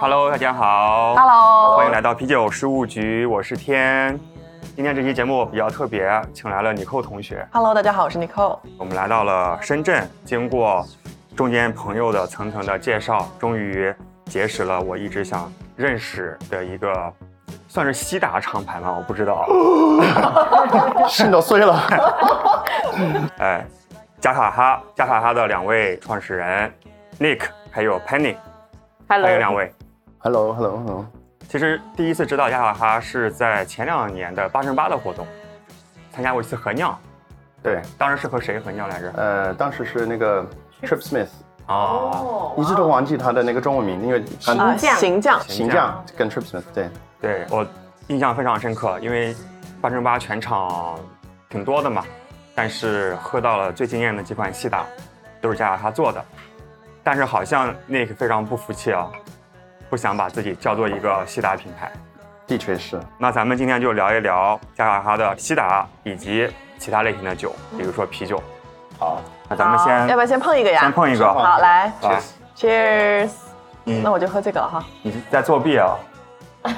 大家好 Hello 欢迎来到啤酒事务局，我是天。今天这期节目比较特别，请来了尼寇同学。Hello，大家好，我是 Nicole。我们来到了深圳，经过中间朋友的层层的介绍，终于结识了我一直想认识的一个，算是西达厂牌吗？我不知道。心都碎了。哎，加卡哈，加卡哈的两位创始人 Nick 还有 Penny，Hello，欢迎两位。Hello，Hello，Hello。其实第一次知道雅卡哈是在前两年的八乘八的活动，参加过一次合酿。对，当时是和谁合酿来着？呃，当时是那个 Trip Smith，哦，一直都忘记他的那个中文名，因为行将，形象跟 Trip Smith 对，对我印象非常深刻，因为八乘八全场挺多的嘛，但是喝到了最惊艳的几款西打，都是加卡哈做的。但是好像 Nick 非常不服气啊，不想把自己叫做一个西达品牌。的确是。那咱们今天就聊一聊加卡哈的西达以及其他类型的酒，比如说啤酒。好，那咱们先要不要先碰一个呀？先碰一个。好，来啊，，Cheers。嗯那我就喝这个了哈。你在作弊啊？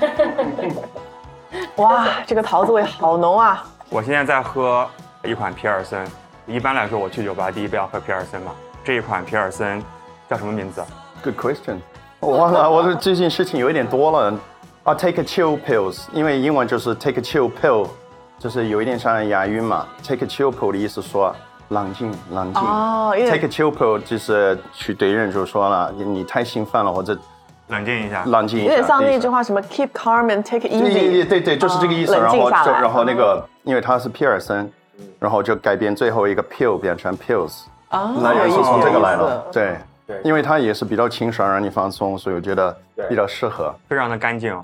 哇，这个桃子味好浓啊！我现在在喝一款皮尔森。一般来说，我去酒吧第一杯要喝皮尔森嘛。这一款皮尔森叫什么名字？Good question。我忘了，我的最近事情有一点多了。啊，take a chill pills，因为英文就是 take a chill pill，就是有一点像押韵嘛。take a chill pill 的意思说冷静，冷静。哦，因 take a chill pill 就是去对人就说了，你你太兴奋了，或者冷静一下。冷静一下。有点像那句话，什么 keep calm and take easy。对对对，就是这个意思。然后就然后那个，因为他是皮尔森，然后就改变最后一个 pill 变成 pills，啊，那也是从这个来的。的。对对因为它也是比较清爽，让你放松，所以我觉得比较适合。非常的干净，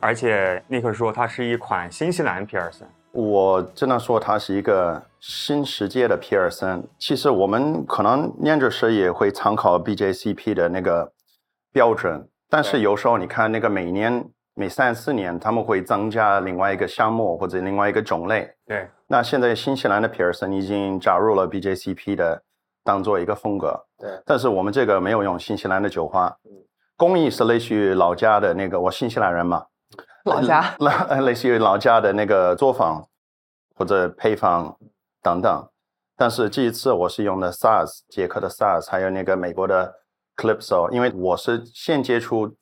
而且尼克说它是一款新西兰皮尔森。我只能说它是一个新世界的皮尔森。其实我们可能酿酒师也会参考 BJCP 的那个标准，但是有时候你看那个每年每三四年他们会增加另外一个项目或者另外一个种类。对，那现在新西兰的皮尔森已经加入了 BJCP 的当做一个风格，对，但是我们这个没有用新西兰的酒花，工艺是类似于老家的那个，我新西兰人嘛，老家类 类似于老家的那个作坊或者配方等等，但是这一次我是用的 SARS 捷克的 SARS，还有那个美国的 Calypso，因为我是先接触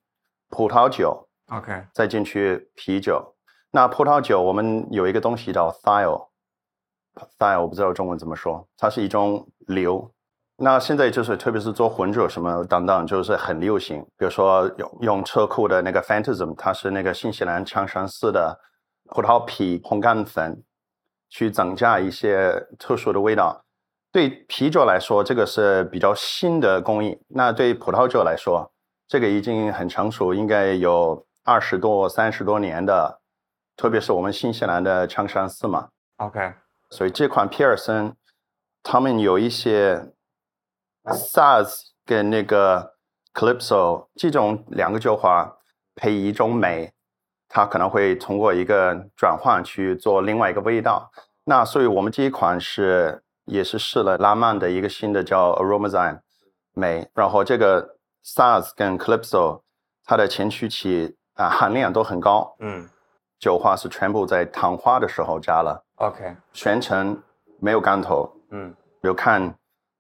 葡萄酒，OK，再进去啤酒。那葡萄酒我们有一个东西叫 thiol，thiol 我不知道中文怎么说，它是一种硫。那现在就是特别是做混酒什么等等，就是很流行。比如说用用车库的那个 Phantasm，它是那个新西兰长山寺的葡萄皮烘干粉，去增加一些特殊的味道。对啤酒来说，这个是比较新的工艺；那对葡萄酒来说，这个已经很成熟，应该有二十多、三十多年的，特别是我们新西兰的长山寺嘛。OK，所以这款皮尔森，他们有一些 SARS 跟那个 Calypso 这种两个酒花配一种酶，它可能会通过一个转换去做另外一个味道。那所以我们这一款是也是试了拉曼的一个新的叫 Aromazine 酶，然后这个 SARS 跟 Calypso 它的前驱期啊含量都很高，嗯酒花是全部在糖化的时候加了。，OK，全程没有干头，嗯，有看，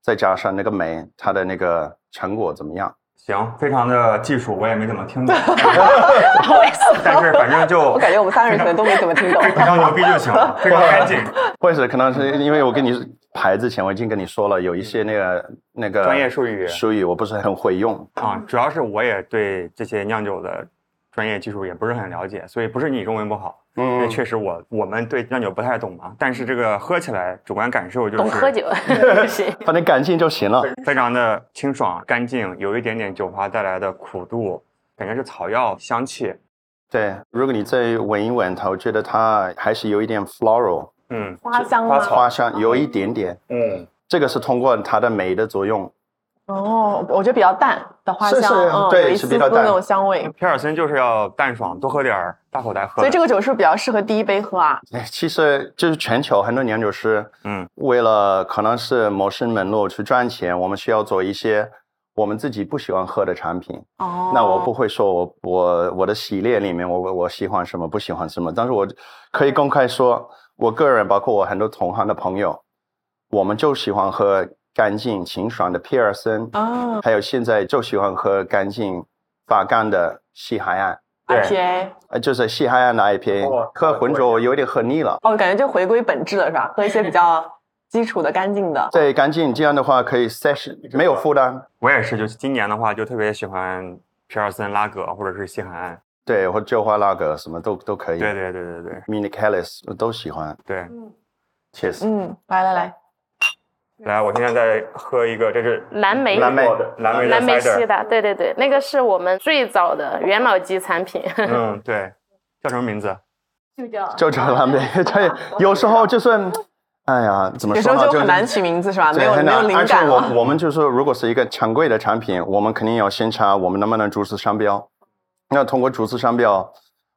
再加上那个酶，它的那个成果怎么样？行，非常的技术，我也没怎么听懂，但是反正就我感觉我们三个人可能都没怎么听懂。非常牛逼就行了，非常干净，或者可能是因为我跟你牌之前我已经跟你说了，有一些那个那个专业术语术语我不是很会用。啊，主要是我也对这些酿酒的专业技术也不是很了解，所以不是你中文不好，因为嗯，确实我我们对酿酒不太懂嘛，但是这个喝起来主观感受就是懂喝酒 行。反正干净就行了。非常的清爽干净，有一点点酒花带来的苦度，感觉是草药香气。对，如果你再闻一闻它，我觉得它还是有一点 floral 嗯花香吗花草花香，有一点点。嗯，这个是通过它的酶的作用。哦，我觉得比较淡的花香，是是嗯，对有一是比较淡那种香味。皮尔森就是要淡爽，多喝点儿，大口袋喝。所以这个酒是不是比较适合第一杯喝啊？哎其实就是全球很多酿酒师，嗯，为了可能是谋生门路去赚钱，我们需要做一些我们自己不喜欢喝的产品。哦，那我不会说我我我的系列里面我我我喜欢什么不喜欢什么，但是我可以公开说，我个人包括我很多同行的朋友，我们就喜欢喝干净清爽的皮尔森，啊还有现在就喜欢喝干净发干的西海岸，对，IPA，呃，就是西海岸的 IPA，哦喝浑浊有点喝腻了。哦，感觉就回归本质了，是吧？喝一些比较基础的、干净的。对，干净这样的话可以 session 没有负担，我也是，就是今年的话，就特别喜欢皮尔森拉格或者是西海岸。对，或者旧花拉格什么都都可以。对对对对对 Mini Callis 我都喜欢对。，Cheers。嗯，来来来，来，我今天在喝一个，这是蓝莓蓝莓蓝莓的蓝莓系的，对对对，那个是我们最早的元老级产品。嗯，对，叫什么名字？就叫就叫蓝莓，对，有时候就是，哎呀，怎么说呢？有时候就很难起名字，是吧？没，有没有很难。而且灵感。我我们就是，如果是一个常规的产品，我们肯定要先查我们能不能注册商标。那通过注册商标，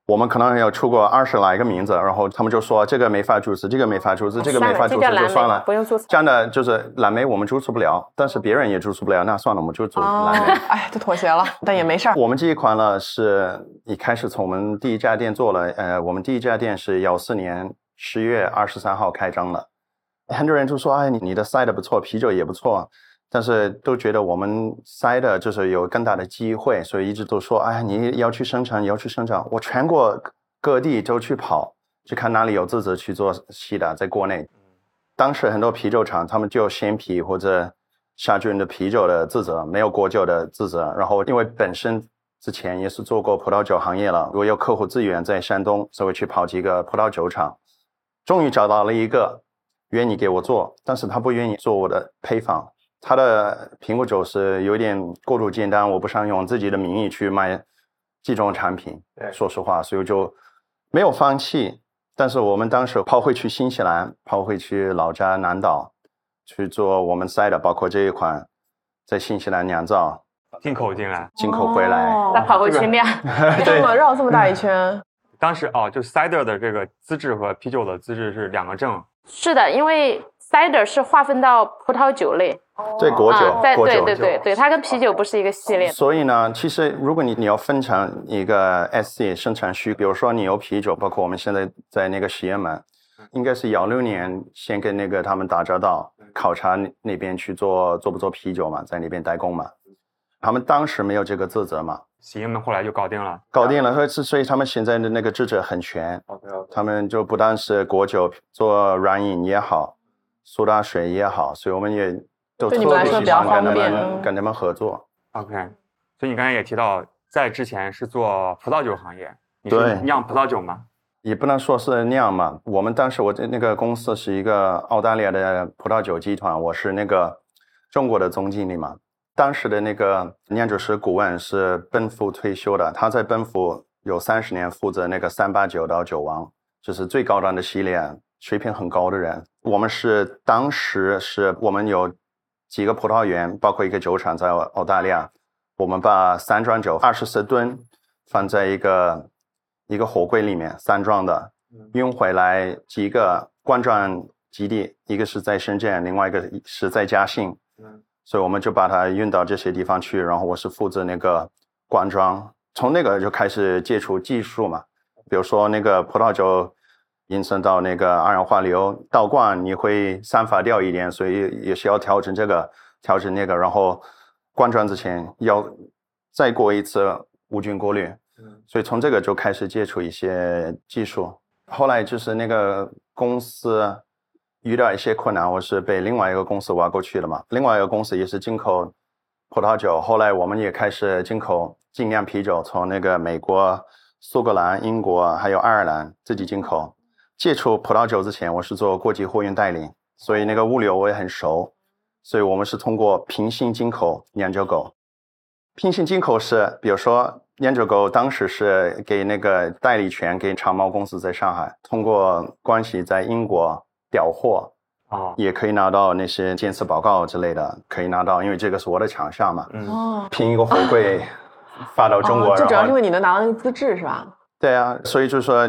我们可能要出过二十来个名字，然后他们就说这个没法注册，这个没法注册，这个没法注册，就算了。不用注册这样的就是蓝莓我们注册不了，但是别人也注册不了，那算了，我们就做哦蓝莓。，哎，就妥协了，但也没事儿。我们这一款呢，是一开始从我们第一家店做了，呃，我们第一家店是幺四年十月二十三号开张的，很多人就说，哎，你你的 cider 不错，啤酒也不错，但是都觉得我们塞的就是有更大的机会，所以一直都说，哎，你要去生产，你要去生产，我全国各地都去跑，去看哪里有资质去做西的，在国内。当时很多啤酒厂，他们就鲜啤或者杀菌的啤酒的自责，没有果酒的自责。然后因为本身之前也是做过葡萄酒行业了，我有客户资源在山东，所以去跑几个葡萄酒厂，终于找到了一个愿意给我做，但是他不愿意做我的配方。他的苹果酒是有点过度简单，我不想用自己的名义去卖这种产品。对说实话，所以我就没有放弃。但是我们当时跑回去新西兰，跑回去老家南岛去做我们赛的，包括这一款在新西兰酿造，进口进来。进口回来。哦再跑回去酿。这么绕这么大一 圈，当时哦，就 cider 的这个资质和啤酒的资质是两个证。是的，因为 cider 是划分到葡萄酒类对果酒啊，，在对果酒。对对对，它跟啤酒不是一个系列。所以呢，其实如果你你要分成一个 SC 生产区，比如说你有啤酒，包括我们现在在那个实验门，应该是幺六年先跟那个他们打交道，考察那那边去做做不做啤酒嘛，在那边代工嘛。他们当时没有这个资质嘛，洗印们后来就搞定了。搞定了，所以所以他们现在的那个资质很全，OK 他们就不但是果酒做软饮也好，苏打水也好，所以我们也都特对你们来别喜说比较欢跟他方便们跟他们合作。OK，所以你刚才也提到，在之前是做葡萄酒行业，你对是酿葡萄酒吗？也不能说是酿嘛。我们当时我在那个公司是一个澳大利亚的葡萄酒集团，我是那个中国的总经理嘛。当时的那个酿酒师顾问是奔富退休的，他在奔富有三十年负责那个三八九到酒王，就是最高端的系列，水平很高的人。我们是当时是我们有几个葡萄园，包括一个酒厂在澳大利亚，我们把三装酒二十四吨放在一个一个火柜里面，三装的，运回来几个灌装基地，一个是在深圳，另外一个是在嘉兴，所以我们就把它运到这些地方去，然后我是负责那个灌装，从那个就开始接触技术嘛，比如说那个葡萄酒引申到那个二氧化硫倒灌，你会散发掉一点，所以也需要调整这个，调整那个，然后灌装之前要再过一次无菌过滤，所以从这个就开始接触一些技术。后来就是那个公司遇到一些困难，我是被另外一个公司挖过去的嘛。另外一个公司也是进口葡萄酒，后来我们也开始进口精酿啤酒，从那个美国、苏格兰、英国还有爱尔兰自己进口。接触葡萄酒之前，我是做国际货运代理，所以那个物流我也很熟。所以我们是通过平行进口酿酒狗。平行进口是，比如说酿酒狗当时是给那个代理权给长毛公司在上海，通过关系在英国调货，哦，也可以拿到那些检测报告之类的，可以拿到，因为这个是我的强项嘛。嗯，哦，拼一个货柜发到中国，哦就主要是因为你能拿到那个资质是吧？对啊，所以就是说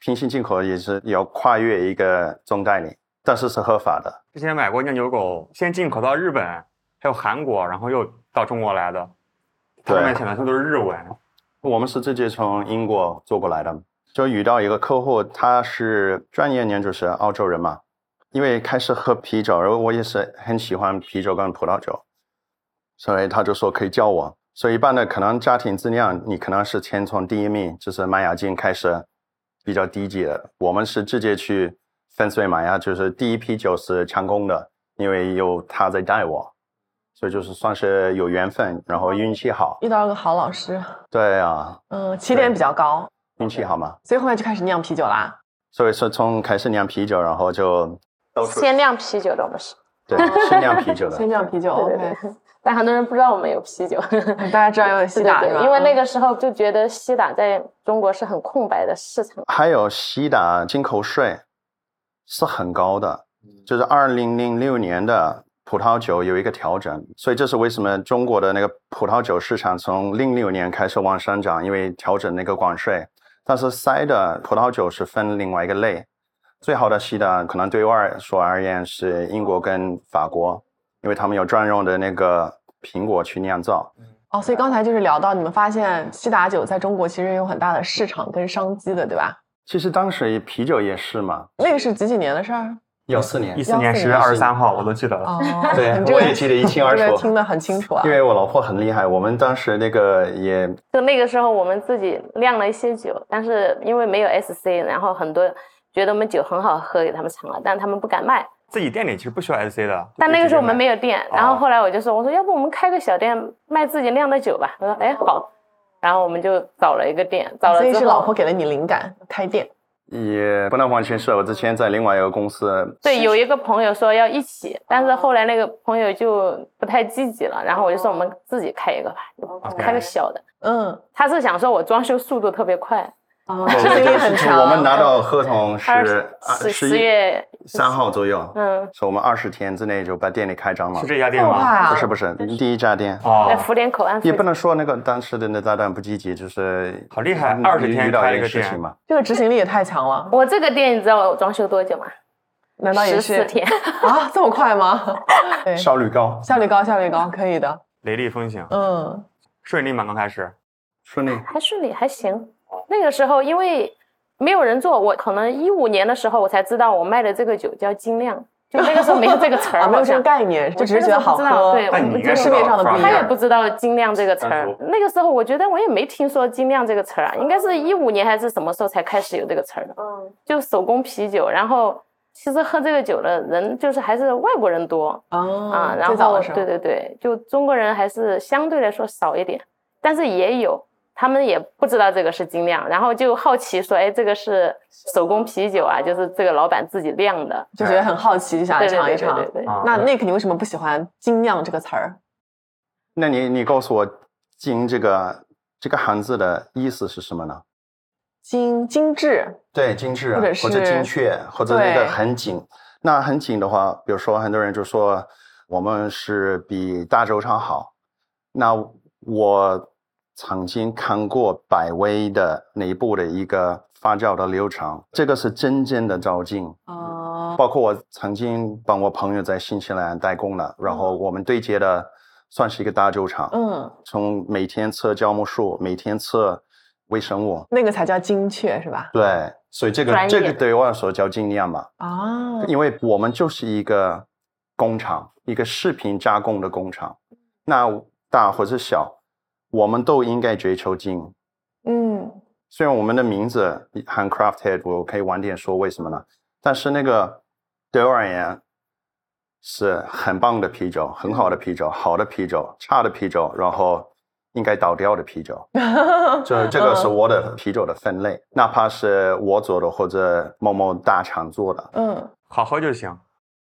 平行进口也是要跨越一个中概念，但是是合法的。之前买过酿酒狗，先进口到日本，还有韩国，然后又到中国来的，他对们写的全都是日文。我们是直接从英国做过来的，就遇到一个客户，他是专业年就是澳洲人嘛，因为开始喝啤酒，然后我也是很喜欢啤酒跟葡萄酒，所以他就说可以教我。所以一般的可能家庭质量，你可能是先从第一名就是麦芽精开始，比较低级的。我们是直接去粉碎麦芽，就是第一批酒是强攻的，因为有他在带我，所以就是算是有缘分，然后运气好。遇到了个好老师，对啊，嗯，起点比较高，运气好嘛。所以后面就开始酿啤酒啦。所以说从开始酿啤酒，然后就先酿啤酒的我们是，对先酿啤酒的 先。酿啤酒对对，OK，对。但很多人不知道我们有啤酒，大家知道有西对对对，打是吧？因为那嗯个时候就觉得西打在中国是很空白的市场。还有西打进口税是很高的，就是二零零六年的葡萄酒有一个调整，所以这是为什么中国的那个葡萄酒市场从零六年开始往上涨，因为调整那个关税。但是塞的葡萄酒是分另外一个类，最好的西打可能对外说而言是英国跟法国，因为他们有专用的那个苹果去酿造。哦，所以刚才就是聊到你们发现西达酒在中国其实有很大的市场跟商机的，对吧？其实当时啤酒也是嘛，那个是几几年的事儿？幺四年一四年十月二十三号，我都记得了。哦，对这个我也记得一清二楚这个听得很清楚啊因。为我老婆很厉害，我们当时那个也就那个时候我们自己酿了一些酒，但是因为没有 SC，然后很多觉得我们酒很好喝，给他们尝了，但他们不敢卖。自己店里其实不需要 SC 的，但那个时候我们没有。店，然后哦后来我就说，我说要不我们开个小店卖自己酿的酒吧。他说，哎，好。然后我们就找了一个店，找了之后，所以是老婆给了你灵感开店。也不能完全是我之前在另外一个公司，对，有一个朋友说要一起，但是后来那个朋友就不太积极了，然后我就说我们自己开一个吧，开个小的。嗯，他是想说我装修速度特别快，哦，对执行力很强。我们拿到合同是十十月，三号左右，嗯，所以我们二十天之内就把店里开张了是。这家店吗？不是不是，第一家店哦在哦，福田口岸也不能说那个当时的那炸弹不积极，就是好厉害嗯20天遇到一开一个事情嘛。这个执行力也太强了。我这个店你知道我装修多久吗？难道也是十四天。啊？这么快吗？对，效率高，效率高，效率高，可以的。雷厉风行，嗯，顺利吗？刚开始顺利。还顺利，还行。那个时候因为没有人做，我可能一五年的时候我才知道我卖的这个酒叫精酿，就那个时候没有这个词儿，啊，没有这个。概念，就只是觉得好喝。对但你应该跟市面上的不一样。他也不知道精酿这个词儿，那个时候我觉得我也没听说精酿这个词儿啊，应该是一五年还是什么时候才开始有这个词儿的？嗯，就手工啤酒，然后其实喝这个酒的人就是还是外国人多啊，啊，然后最早的时候，对对对，就中国人还是相对来说少一点，但是也有，他们也不知道这个是精酿，然后就好奇说，哎，这个是手工啤酒啊，就是这个老板自己酿的，就觉得很好奇，就想尝一尝对。对对。啊，那 Nick，你为什么不喜欢“精酿”这个词儿？那你你告诉我“精”这个这个汉字的意思是什么呢？精精致，对，精致啊或者是或者精确，或者那个很紧。那很紧的话，比如说很多人就说我们是比大酒厂好。那我曾经看过百威的内部的一个发酵的流程，这个是真正的照进。啊，包括我曾经帮我朋友在新西兰代工了，然后我们对接的算是一个大酒厂，嗯，从每天测酵母数，每天测微生物，那个才叫精确，是吧？对，所以这个这个对我来说叫精酿嘛，啊，因为我们就是一个工厂，一个食品加工的工厂，那大或者小，我们都应该追求精。嗯，虽然我们的名字 handcrafted，我可以晚点说为什么呢？但是那个对我而言是很棒的啤酒，很好的啤酒，好的啤酒，差的啤酒，然后应该倒掉的啤酒。这这个是我的啤酒的分类，哪怕是我做的或者某某大厂做的。嗯，好喝就行。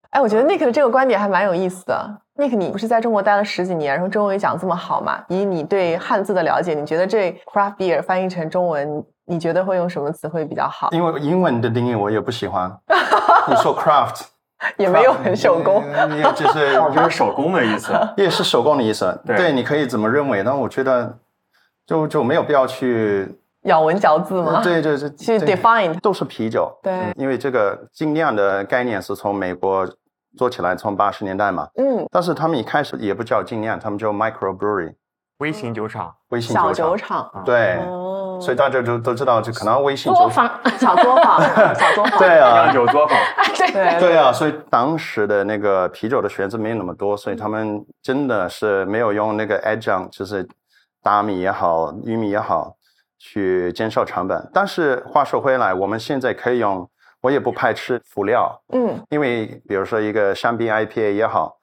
哎，我觉得 Nick 的这个观点还蛮有意思的。Nick，你不是在中国待了十几年，然后中文也讲这么好嘛？以你对汉字的了解，你觉得这 craft beer 翻译成中文，你觉得会用什么词汇比较好？因为英文的定义我也不喜欢。你说 craft 也没有很手工。你你就是 就是手工的意思。也是手工的意思。对你可以怎么认为，呢我觉得就就没有必要去咬文嚼字吗？对对对，去对 define 都是啤酒。对嗯因为这个精酿的概念是从美国做起来从八十年代嘛，嗯，但是他们一开始也不叫精酿，他们叫 micro brewery 微型酒厂，微型小酒酒厂，对，哦，所以大家都都知道，就可能微型酒作坊，小作坊，小作坊，对 啊，酒作坊，对。对啊，所以当时的那个啤酒的学子没有那么多，所以他们真的是没有用那个 adjunct，就是大米也好，玉米也好，去减少成本。但是话说回来，我们现在可以用，我也不排斥辅料，嗯，因为比如说一个香槟 IPA 也好，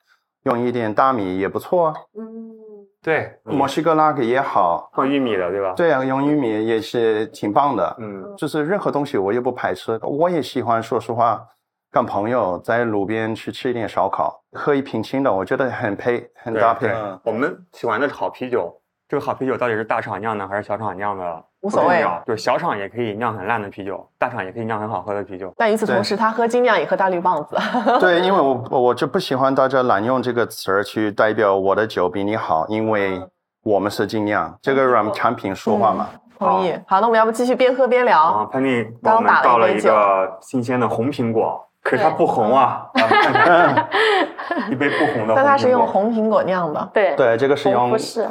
用一点大米也不错，嗯，对，墨西哥拉格也好，放玉米的，对吧？，对啊，用玉米也是挺棒的。嗯，就是任何东西我也不排斥，我也喜欢。说实话，跟朋友在路边去吃一点烧烤，喝一瓶青岛，我觉得很配，很搭配。对我们喜欢的是好啤酒，这个好啤酒到底是大厂酿的还是小厂酿的？无所谓就是小厂也可以酿很烂的啤酒，大厂也可以酿很好喝的啤酒。但与此同时，他喝精酿也喝大绿棒子，对，因为我 我就不喜欢大家滥用这个词儿去代表我的酒比你好，因为我们是精酿，这个让产品说话嘛。同意。好，那我们要不继续边喝边聊？啊，潘丽帮我们刚打了一倒了一个新鲜的红苹果，可是它不红啊，啊看看一杯不红的。但它是用红苹果酿的，对，对，这个是用红富士。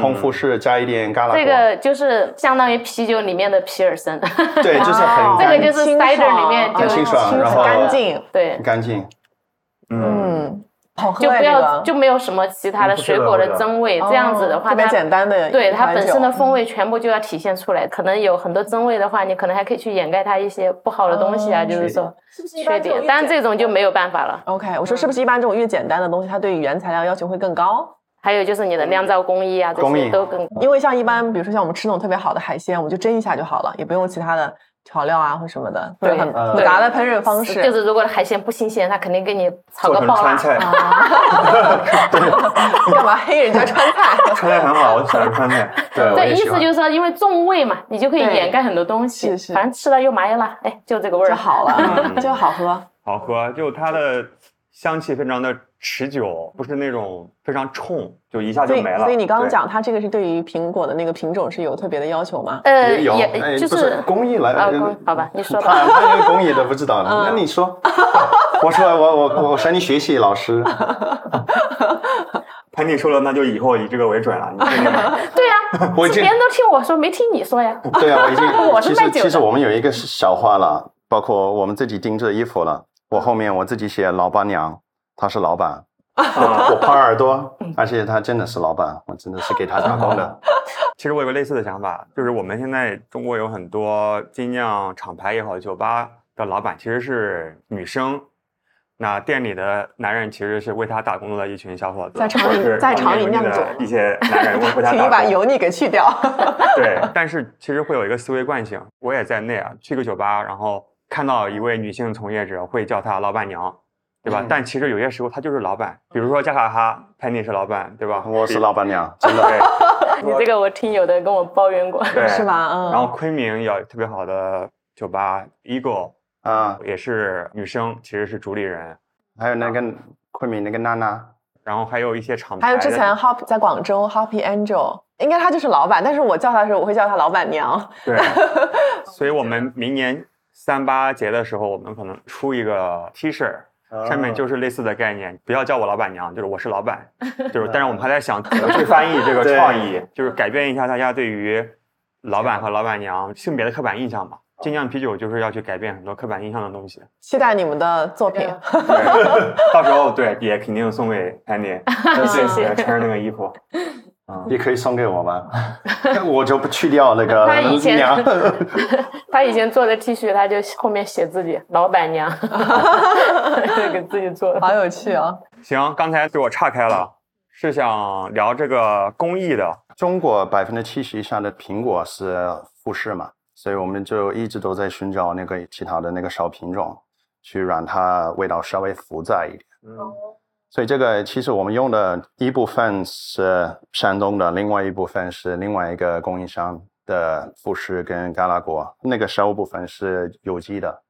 红富士加一点嘎啦，这个就是相当于啤酒里面的皮尔森，对，就是很哇这个干就是清 cider 爽里面就很清爽清然后干净，对。很，干净。嗯，嗯，好喝就不要哎这个就没有什么其他的水果的增味，这样子的话，哦特别它简单的，对它本身的风味全部就要体现出来。可能有很多增味的话，你可能还可以去掩盖它一些不好的东西啊，哦就是说是不是缺点。但这种就没有办法了。OK，我说是不是一般这种越简单的东西，它对于原材料要求会更高？还有就是你的酿造工艺啊，这工艺些都更因为像一般，比如说像我们吃那种特别好的海鲜，我们就蒸一下就好了，也不用其他的调料啊或什么的，对很呃复杂的烹饪方式。就是如果海鲜不新鲜，他肯定给你炒个爆辣川菜，干嘛黑人家川菜？川菜很好，我喜欢川菜。对，我对，意思就是说，因为重味嘛，你就可以掩盖很多东西，是是反正吃了又麻又辣，哎，就这个味儿就好了，嗯就好喝。好喝，就它的香气非常的持久，不是那种非常冲，就一下就没了。所以你刚刚讲，它这个是对于苹果的那个品种是有特别的要求吗？呃，也有，就是工艺来，好吧，你说他吧。他连工艺都不知道那你说，我说我我我向你学习，老师。潘丽说了，那就以后以这个为准了。你听听吧对呀，我别人都听我说，没听你说呀。对啊，我已经我是其实卖酒的其实我们有一个小话了，包括我们自己定制衣服了，我后面我自己写老板娘，她是老板，啊我耙耳朵，而且她真的是老板，我真的是给她打工的。其实我有个类似的想法，就是我们现在中国有很多精酿厂牌也好，酒吧的老板其实是女生。那店里的男人其实是为他打工的一群小伙子，在厂里在厂里酿酒的一些男人为为他 请打工。你把油腻给去掉。对，但是其实会有一个思维惯性，我也在内啊。去个酒吧，然后看到一位女性从业者，会叫她老板娘，对吧？嗯但其实有些时候她就是老板，比如说加卡哈，Penny 是老板，对吧？我是老板娘，真的。对 你这个我听有的跟我抱怨过。是？吧？嗯。然后昆明有特别好的酒吧，Eagle 啊，也是女生，其实是主理人。还有那个昆明那个娜娜，然后还有一些厂牌，还有之前 Hop 在广州 Hoppy Angel，应该她就是老板，但是我叫她的时候，我会叫她老板娘。对，所以我们明年三八节的时候，我们可能出一个 T 恤，上面就是类似的概念，不要叫我老板娘，就是我是老板，就是，但是我们还在想怎么 去翻译这个创意，就是改变一下大家对于老板和老板娘性别的刻板印象吧。精酿啤酒就是要去改变很多刻板印象的东西，期待你们的作品。对，到时候对也肯定送给 Andy，谢谢穿着那个衣服，嗯，也可以送给我吗？我就不去掉那个他以前娘。他以前做的 T 恤，他就后面写自己老板娘，就给自己做的。好有趣哦！行，刚才给我岔开了，是想聊这个工艺的，中国百分之七十以上的苹果是富士嘛，所以我们就一直都在寻找那个其他的那个小品种，去让它味道稍微复杂一点。嗯，所以这个其实我们用的一部分是山东的，另外一部分是另外一个供应商的富士跟嘎拉果，那个少部分是有机的，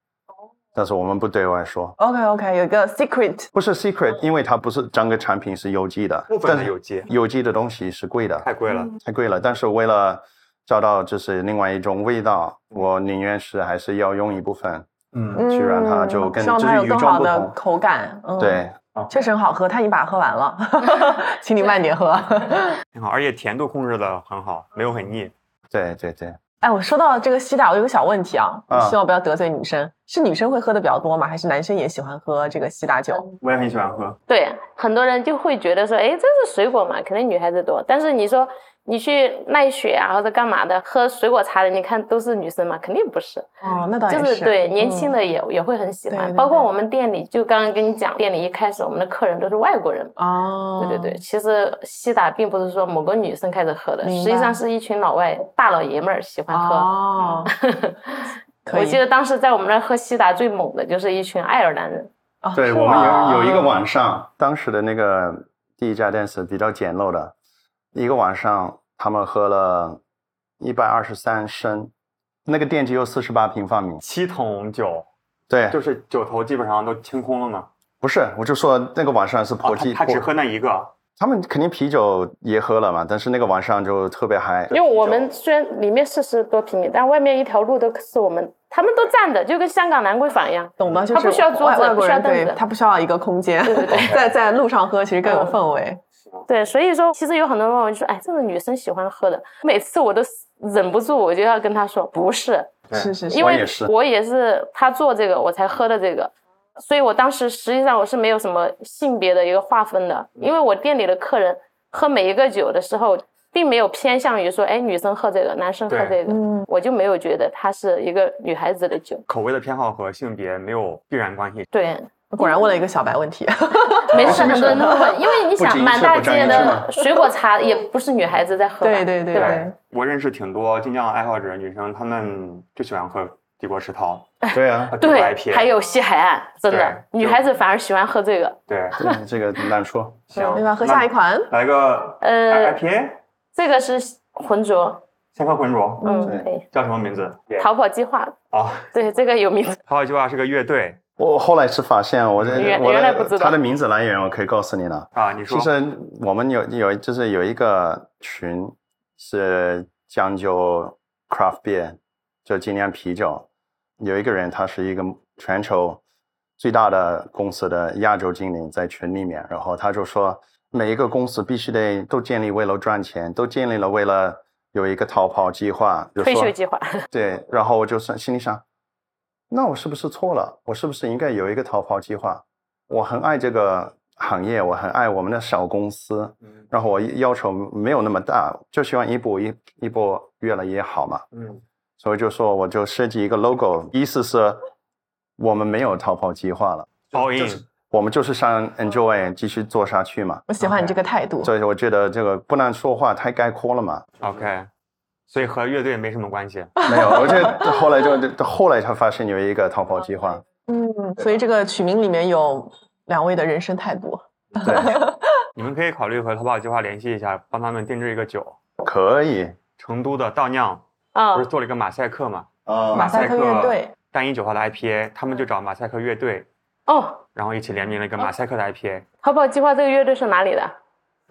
但是我们不对外说。OK OK，有一个 secret，不是 secret，因为它不是整个产品是有机的，部分是有机有机的东西是贵的，太贵了，太贵了。但是为了找到就是另外一种味道，我宁愿是还是要用一部分嗯，去让它就跟希望它有就是与更好的众不同。口感。嗯，，对，确实很好喝，他已经把它喝完了，请你慢点喝。挺好，而且甜度控制的很好，没有很腻。对对对，哎，我说到这个西打，我有个小问题啊，啊希望不要得罪女生。是女生会喝的比较多吗？还是男生也喜欢喝这个西打酒？我也很喜欢喝。对，很多人就会觉得说，哎，这是水果嘛，肯定女孩子多。但是你说你去卖血啊或者干嘛的，喝水果茶的，你看都是女生嘛，肯定不是。哦，那倒也就是对年轻嗯的也、也会很喜欢，对对对包括我们店里，就刚刚跟你讲，店里一开始我们的客人都是外国人。哦，对对对，其实西打并不是说某个女生开始喝的，实际上是一群老外大老爷们儿喜欢喝。哦，可 以我记得当时在我们那儿喝西打最猛的就是一群爱尔兰人。哦对我们有有一个晚上，当时的那个第一家店是比较简陋的，一个晚上他们喝了一百二十三升，那个店只有四十八平方米。七桶酒，对，就是酒头基本上都清空了嘛。不是，我就说那个晚上是哦破纪，他他只喝那一个。他们肯定啤酒也喝了嘛，但是那个晚上就特别嗨。因为我们虽然里面四十多平米，但外面一条路都是我们，他们都站着，就跟香港兰桂坊一样。懂的，就是他不需要桌子外外国不需要凳子人对他不需要一个空间，对对对在在路上喝其实更有嗯对，所以说其实有很多人问我就说，哎，这个女生喜欢喝的，每次我都忍不住，我就要跟她说，不是，是是是，因为我也是他做这个我才喝的这个，所以我当时实际上我是没有什么性别的一个划分的，因为我店里的客人喝每一个酒的时候，并没有偏向于说，哎，女生喝这个，男生喝这个，嗯，我就没有觉得它是一个女孩子的酒。口味的偏好和性别没有必然关系。对，我果然问了一个小白问题。没事，很多人都会问，因为你想，满大街的水果茶也不是女孩子在喝吧，对对对？对，我认识挺多精酿爱好者女生，她们就喜欢喝帝国石涛对啊，对。还有西海岸，真的，女孩子反而喜欢喝这个。对，对 这个难说。行，对吧？喝下一款，来个呃，IPA，这个是浑浊，先喝浑浊，嗯，叫什么名字？逃跑计划，啊，对，这个有名字。逃跑计划是个乐队我后来是发现，我这原来不知道的它的名字来源我可以告诉你了。啊，你说其实我们有有就是有一个群是讲究 craft beer，就精酿啤酒。有一个人他是一个全球最大的公司的亚洲经理，在群里面，然后他就说每一个公司必须得都建立为了赚钱，都建立了为了有一个逃跑计划，就说退休计划，对，然后我就算心里想，那我是不是错了？我是不是应该有一个逃跑计划？我很爱这个行业，我很爱我们的小公司，嗯然后我要求没有那么大，就希望一步一一步越来越好嘛。嗯，所以就说我就设计一个 logo，意思是我们没有逃跑计划了 All 就 in 是我们就是想 enjoy 继续做下去嘛。我喜欢你这个态度。所以我觉得这个不能说话太概括了嘛。OK，所以和乐队没什么关系。没有，我觉得后来就后来才发现有一个逃跑计划。嗯，所以这个曲名里面有两位的人生态度。对，你们可以考虑和逃跑计划联系一下，帮他们定制一个酒。可以。成都的倒酿啊不是，做了一个马赛克嘛？啊马赛克乐队，单一酒花的 IPA，他们就找马赛克乐队，哦，然后一起联名了一个马赛克的 IPA。逃跑计划这个乐队是哪里的？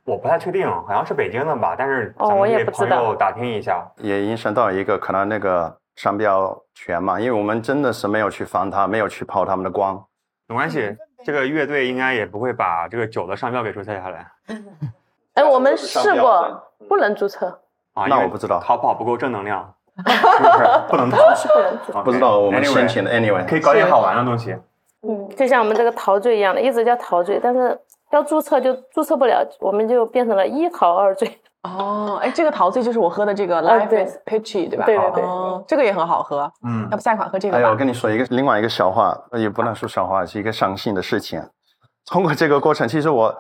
我不太确定，好像是北京的吧，但是哦我咱们给也不知道朋友打听一下。也影响到一个可能那个商标权嘛，因为我们真的是没有去防它，没有去抛他们的光。没关系，这个乐队应该也不会把这个酒的商标给注册下来 哎，我们试过，不能注册，啊。那我不知道逃跑不够正能量，不能逃。是不能注册。不知道我们申请的 anyway，可以搞点好玩的东西。嗯，就像我们这个陶醉一样的，一直叫陶醉，但是要注册就注册不了，我们就变成了一陶二醉。哦，哎，这个陶醉就是我喝的这个呃 Life 对 is Peachy，对吧？对对对哦，这个也很好喝。嗯要不下一款喝这个哎呀，我？跟你说一个另外一个笑话，也不能说笑话，是一个伤心的事情。通过这个过程，其实我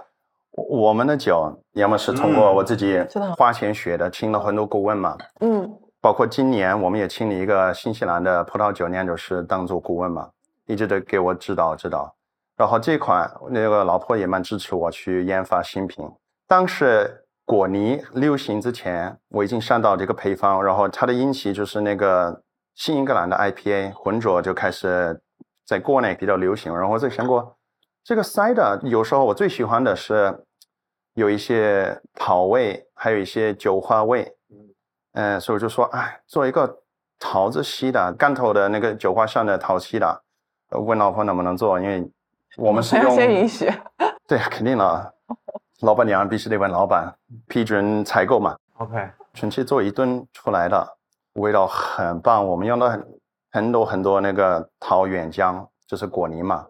我们的酒，要么是通过嗯我自己花钱学的，请了很多顾问嘛。嗯，包括今年我们也请了一个新西兰的葡萄酒酿酒师当做顾问嘛，一直得给我指导指导。然后这款那个老婆也蛮支持我去研发新品。当时果泥流行之前，我已经上到这个配方，然后它的引起就是那个新英格兰的 IPA 浑浊就开始在国内比较流行。然后我在想过，这个 cider 有时候我最喜欢的是有一些桃味，还有一些酒花味。嗯，所以我就说，哎，做一个桃子西的干头的那个酒花上的桃西的，呃问老婆能不能做，因为我们是先允许。对，肯定了，老板娘必须得问老板批准采购嘛。OK，纯粹做一顿出来的，味道很棒。我们用了很很多很多那个桃源浆，就是果泥嘛，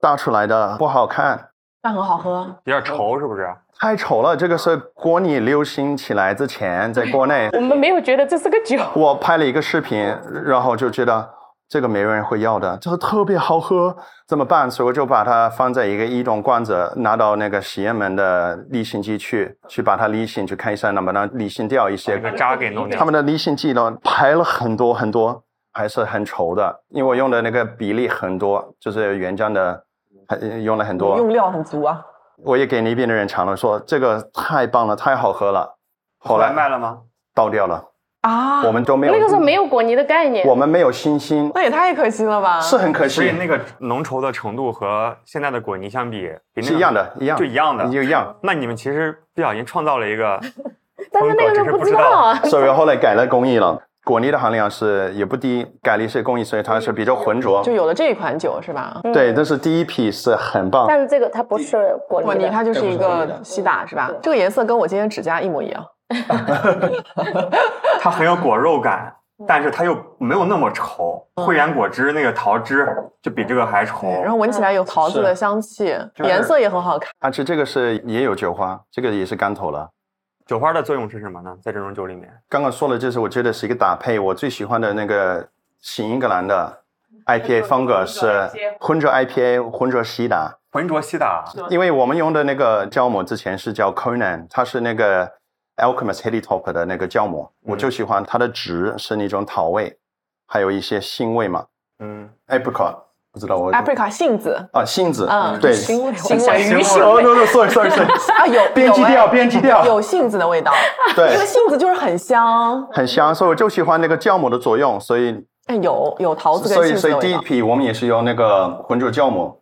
打出来的不好看，但很好喝。有点稠是不是？太稠了。这个是果泥流行起来之前，在国内 我们没有觉得这是个酒，我拍了一个视频，然后就觉得这个没人会要的，这个特别好喝，怎么办？所以我就把它放在一个移动罐子，拿到那个实验门的离心机去，去把它离心，去看一下能不能离心掉一些把渣给弄掉他们的离心剂呢，排了很多很多，还是很稠的，因为我用的那个比例很多，就是原浆的，很用了很多。用料很足啊。我也给那边的人尝了，说这个太棒了，太好喝了。后来卖了吗？倒掉了，啊，我们都没有。那个时候没有果泥的概念。我们没有信心，那也太可惜了吧？是很可惜，所以那个浓稠的程度和现在的果泥相比，比那个是一样的，一样就一样的，就一样。那你们其实不小心创造了一个但是那个时候不知道啊。所以后来改了工艺了，果泥的含量是也不低，改了一些工艺，所以它是比较浑浊。就有了这一款酒是吧？对，但是第一批是很棒。但是这个它不是果果泥它就是一个西打是吧？这个颜色跟我今天指甲一模一样。它很有果肉感，但是它又没有那么稠。汇源果汁那个桃汁就比这个还稠。然后闻起来有桃子的香气，颜色也很好看。而且这个是也有酒花，这个也是干头了。酒花的作用是什么呢？在这种酒里面，刚刚说了，就是我觉得是一个搭配。我最喜欢的那个新英格兰的 IPA 风格是浑浊 IPA 浑浊西打，浑浊西打，因为我们用的那个酵母之前是叫 Conan，它是那个 Alchemist Helitop 的那个酵母，我就喜欢它的汁是那种桃味，还有一些腥味嘛。嗯，，apricot 不知道我 apricot 杏子，啊杏子，嗯，对，腥味，腥腥味。味哦，no no sorry sorry sorry，啊，有编辑有哎。调编辑掉。有杏子的味道，对。因为，杏子就是很香，很香，所以我就喜欢那个酵母的作用，所以哎，有有桃子跟所以所以杏子的味道。第一批我们也是用那个浑浊酵母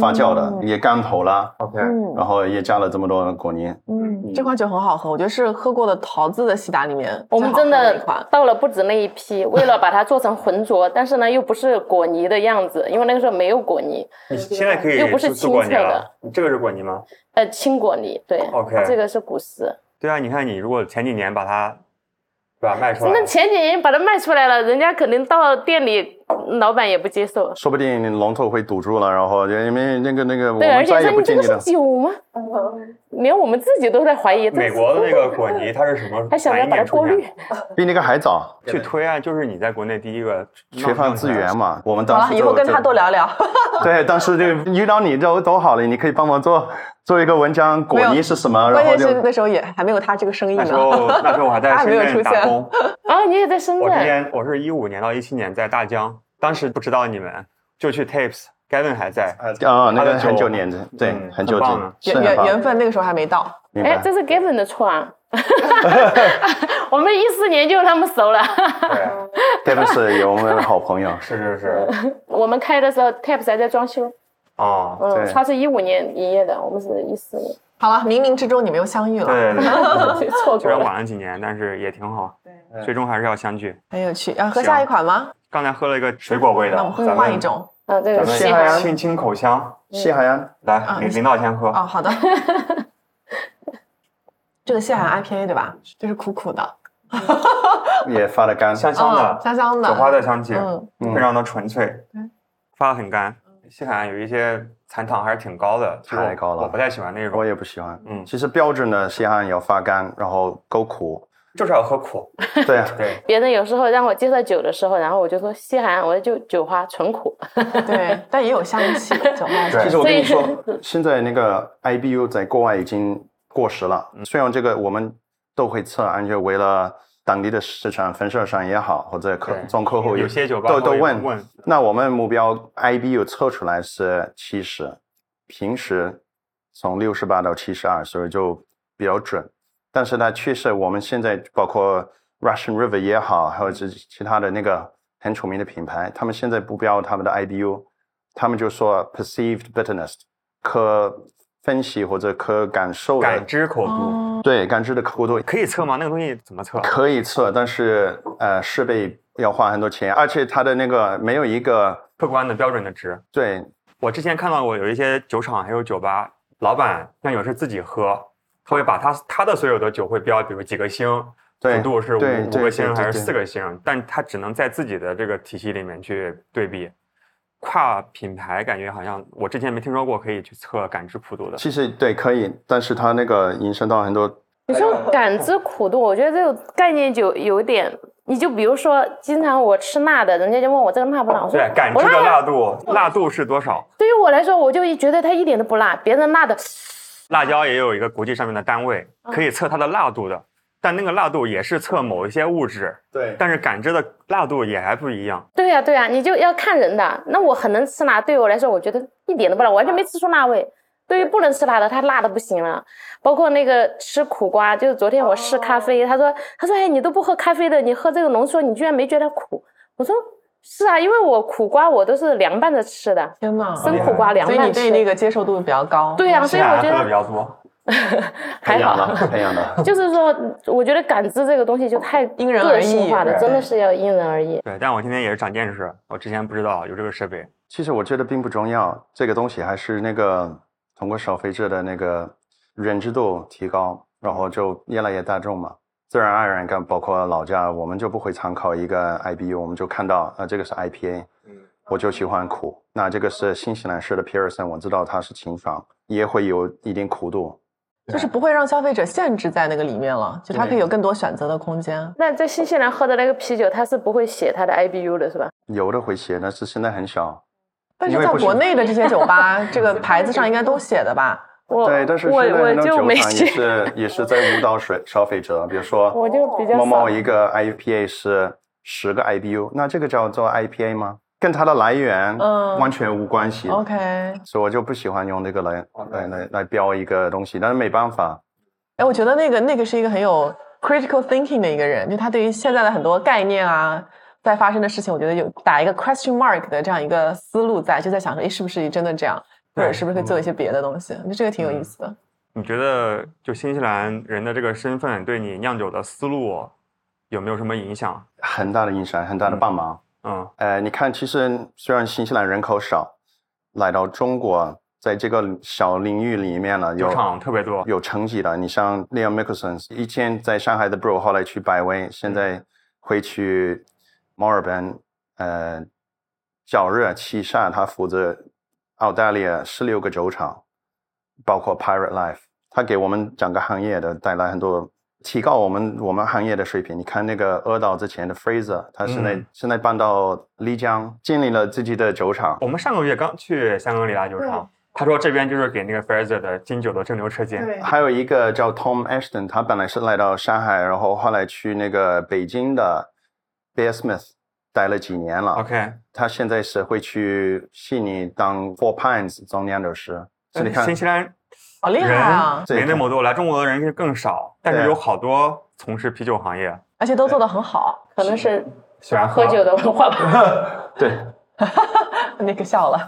发酵的，嗯也干头了，OK，嗯然后也加了这么多的果泥。嗯，这款酒很好喝，我觉得是喝过的桃子的西达里面我们真的喝一款。倒了不止那一批，为了把它做成浑浊，但是呢又不是果泥的样子，因为那个时候没有果泥，你现在可以又不是做做果泥清澈的了。这个是果泥吗？呃，青果泥，对 OK 这个是古斯。对啊，你看你如果前几年把它，对吧，卖出来，那前几年把它卖出来了，人家肯定到店里，老板也不接受。说不定龙头会堵住了，然后因为那个那个我对，而且们再也说你这个是。酒吗？连我们自己都在怀疑。美国的那个果泥它是什么？还想着把它过滤。比那个还早，去推啊，就是你在国内第一个 缺乏资源嘛。我们当时就以后跟他多聊聊。对，当时就遇到你都都好了，你可以帮忙做做一个文章，果泥是什么，关然后就键是那时候也还没有他这个生意呢。那时候那时候我还在还没有深圳出现打工，啊，你也在深圳？我之前我是一五年到一七年在大疆，当时不知道你们，就去 Tapes，Gavin 还在，啊，那个很久年的，对嗯，很久前很棒啊，缘缘缘分那个时候还没到。哎，这是 Gavin 的错啊。我们一四年就那么熟了。对，Gavin 是有我们的好朋友，是是是，我们开的时候，Tapes 还在装修。哦，嗯，他是一五年营业的，我们是一四年，好了，冥冥之中你们又相遇了，对对对，错过了。虽然晚了几年，但是也挺好，对。最终还是要相聚。很有趣。要喝下一款吗？刚才喝了一个水果味的那我，们咱们换一种。啊，这个西海岸清清口香，西海岸来啊领领导先喝哦，。好的。这个西海岸 IPA 对吧？就是苦苦的，也发的干，香香嗯的，香香的，酒花的香气，嗯，嗯非常的纯粹对，发的很干。西海岸有一些残糖还是挺高的，太高了我不太喜欢那种我，也不喜欢。嗯，其实标准的西海岸要发干，然后够苦，就是要喝苦。对啊，对，别人有时候让我介绍酒的时候，然后我就说西海岸，我就酒花纯苦。对，但也有香气，酒花对其实我跟你说，现在那个 IBU 在国外已经过时了。嗯虽然这个我们都会测，而且为了当地的市场分销商也好，或者客对总客户有些酒吧都都问问，那我们目标 IBU 测出来是七十，平时从六十八到七十二，所以就比较准。但是呢，确实我们现在包括 Russian River 也好，还有这其他的那个很出名的品牌，他们现在不标他们的 IBU，他们就说 perceived bitterness，可分析或者可感受的感知口度哦，对感知的刻度可以测吗？那个东西怎么测？可以测，但是呃设备要花很多钱，而且它的那个没有一个客观的标准的值。对我之前看到过有一些酒厂还有酒吧，老板酿酒师自己喝，他会把他他的所有的酒会标，比如几个星，对苦度是五五个星还是四个星，但他只能在自己的这个体系里面去对比。跨品牌感觉好像我之前没听说过可以去测感知苦度的。其实对可以，但是它那个引申到很多你说感知苦度，我觉得这个概念就有点，你就比如说，经常我吃辣的，人家就问我这个辣不辣，我说对，感知的。辣度，辣度是多少？对于我来说，我就觉得它一点都不辣，别人辣的，辣椒也有一个国际上面的单位，可以测它的辣度的，但那个辣度也是测某一些物质，对但是感知的辣度也还不一样。对呀、对呀、你就要看人的。那我很能吃辣，对于我来说，我觉得一点都不辣，完全没吃出辣味。对于不能吃辣的，他辣的不行了。包括那个吃苦瓜，就是昨天我试咖啡，他说他说哎你都不喝咖啡的，你喝这个浓缩，你居然没觉得苦？我说是啊，因为我苦瓜我都是凉拌着吃的，天呐，生苦瓜凉拌吃。所以你对那个接受度比较高。对呀、所以我觉喝的比得较多，还培养好。的培养的。就是说，我觉得感知这个东西就太因人而异性化的，真的是要因人而异。对，但我今天也是长见识，我之前不知道有这个设备。其实我觉得并不重要，这个东西还是那个通过消费者的那个认知度提高，然后就越来越大众嘛。自然而然，跟包括老家，我们就不会参考一个 IBU，我们就看到啊、这个是 IPA，嗯我就喜欢苦。那这个是新西兰式的皮尔森，我知道它是清爽，也会有一定苦度。就是不会让消费者限制在那个里面了，就它可以有更多选择的空间。那在新西兰喝的那个啤酒，它是不会写它的 IBU 的，是吧？有的会写，但是现在很少。但是在国内的这些酒吧，这个牌子上应该都写的吧？我对，但是我我现在很多就没酒厂也，是也是在误导水消费者，比如说我就比较某某一个 IPA 是十个 IBU，那这个叫做 IPA 吗？跟它的来源嗯完全无关系。OK，所以我就不喜欢用这个来来来来标一个东西，但是没办法，哎，我觉得那个那个是一个很有 critical thinking 的一个人，就他对于现在的很多概念啊，在发生的事情，我觉得有打一个 question mark 的这样一个思路在，就在想说，哎，是不是真的这样，或者是不是可以做一些别的东西？我觉得这个挺有意思的。你觉得就新西兰人的这个身份对你酿酒的思路有没有什么影响？很大的影响，很大的帮忙。嗯，呃，你看，其实虽然新西兰人口少，来到中国，在这个小领域里面呢，有酒厂特别多。有成绩的。你像 Leon Mickelson，以前在上海的 Brew，后来去百威，现在会去墨尔本，呃，角热七煞，他负责澳大利亚十六个酒厂，包括 Pirate Life，它给我们整个行业的带来很多。提高我们我们行业的水平。你看那个阿岛之前的 Fraser，他现在、嗯现在搬到丽江，建立了自己的酒厂。我们上个月刚去香格里拉酒厂，他说这边就是给那个 Fraser 的金酒的蒸馏车间。还有一个叫 Tom Ashton，他本来是来到上海，然后后来去那个北京的 Bear Smith 待了几年了。OK，他现在是会去悉尼当 Four Pines 总酿酒师。所以你看新，西兰好厉害啊！对没那么多，来中国的人是更少，但是有好多从事啤酒行业，而且都做得很好。可能是喜欢喝酒的文化吧。对 那个笑了，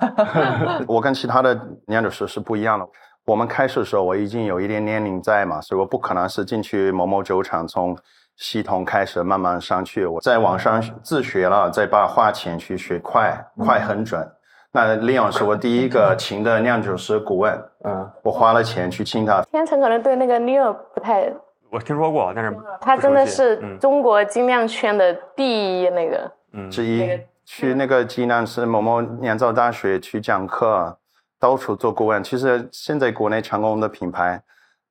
我跟其他的酿酒师是不一样的。我们开始的时候，我已经有一点年龄在嘛，所以我不可能是进去某某酒厂从系统开始慢慢上去。我在网上自学了，再把花钱去学快，快很准。那 Leon 是我第一个请的酿酒师顾问，嗯，我花了钱去请他。天成可能对那个 Leo 不太，我听说过，但是他真的是嗯中国精酿圈的第一那个。嗯之一那个，去那个济南市某某酿造大学去讲课，到处做顾问。其实现在国内成功的品牌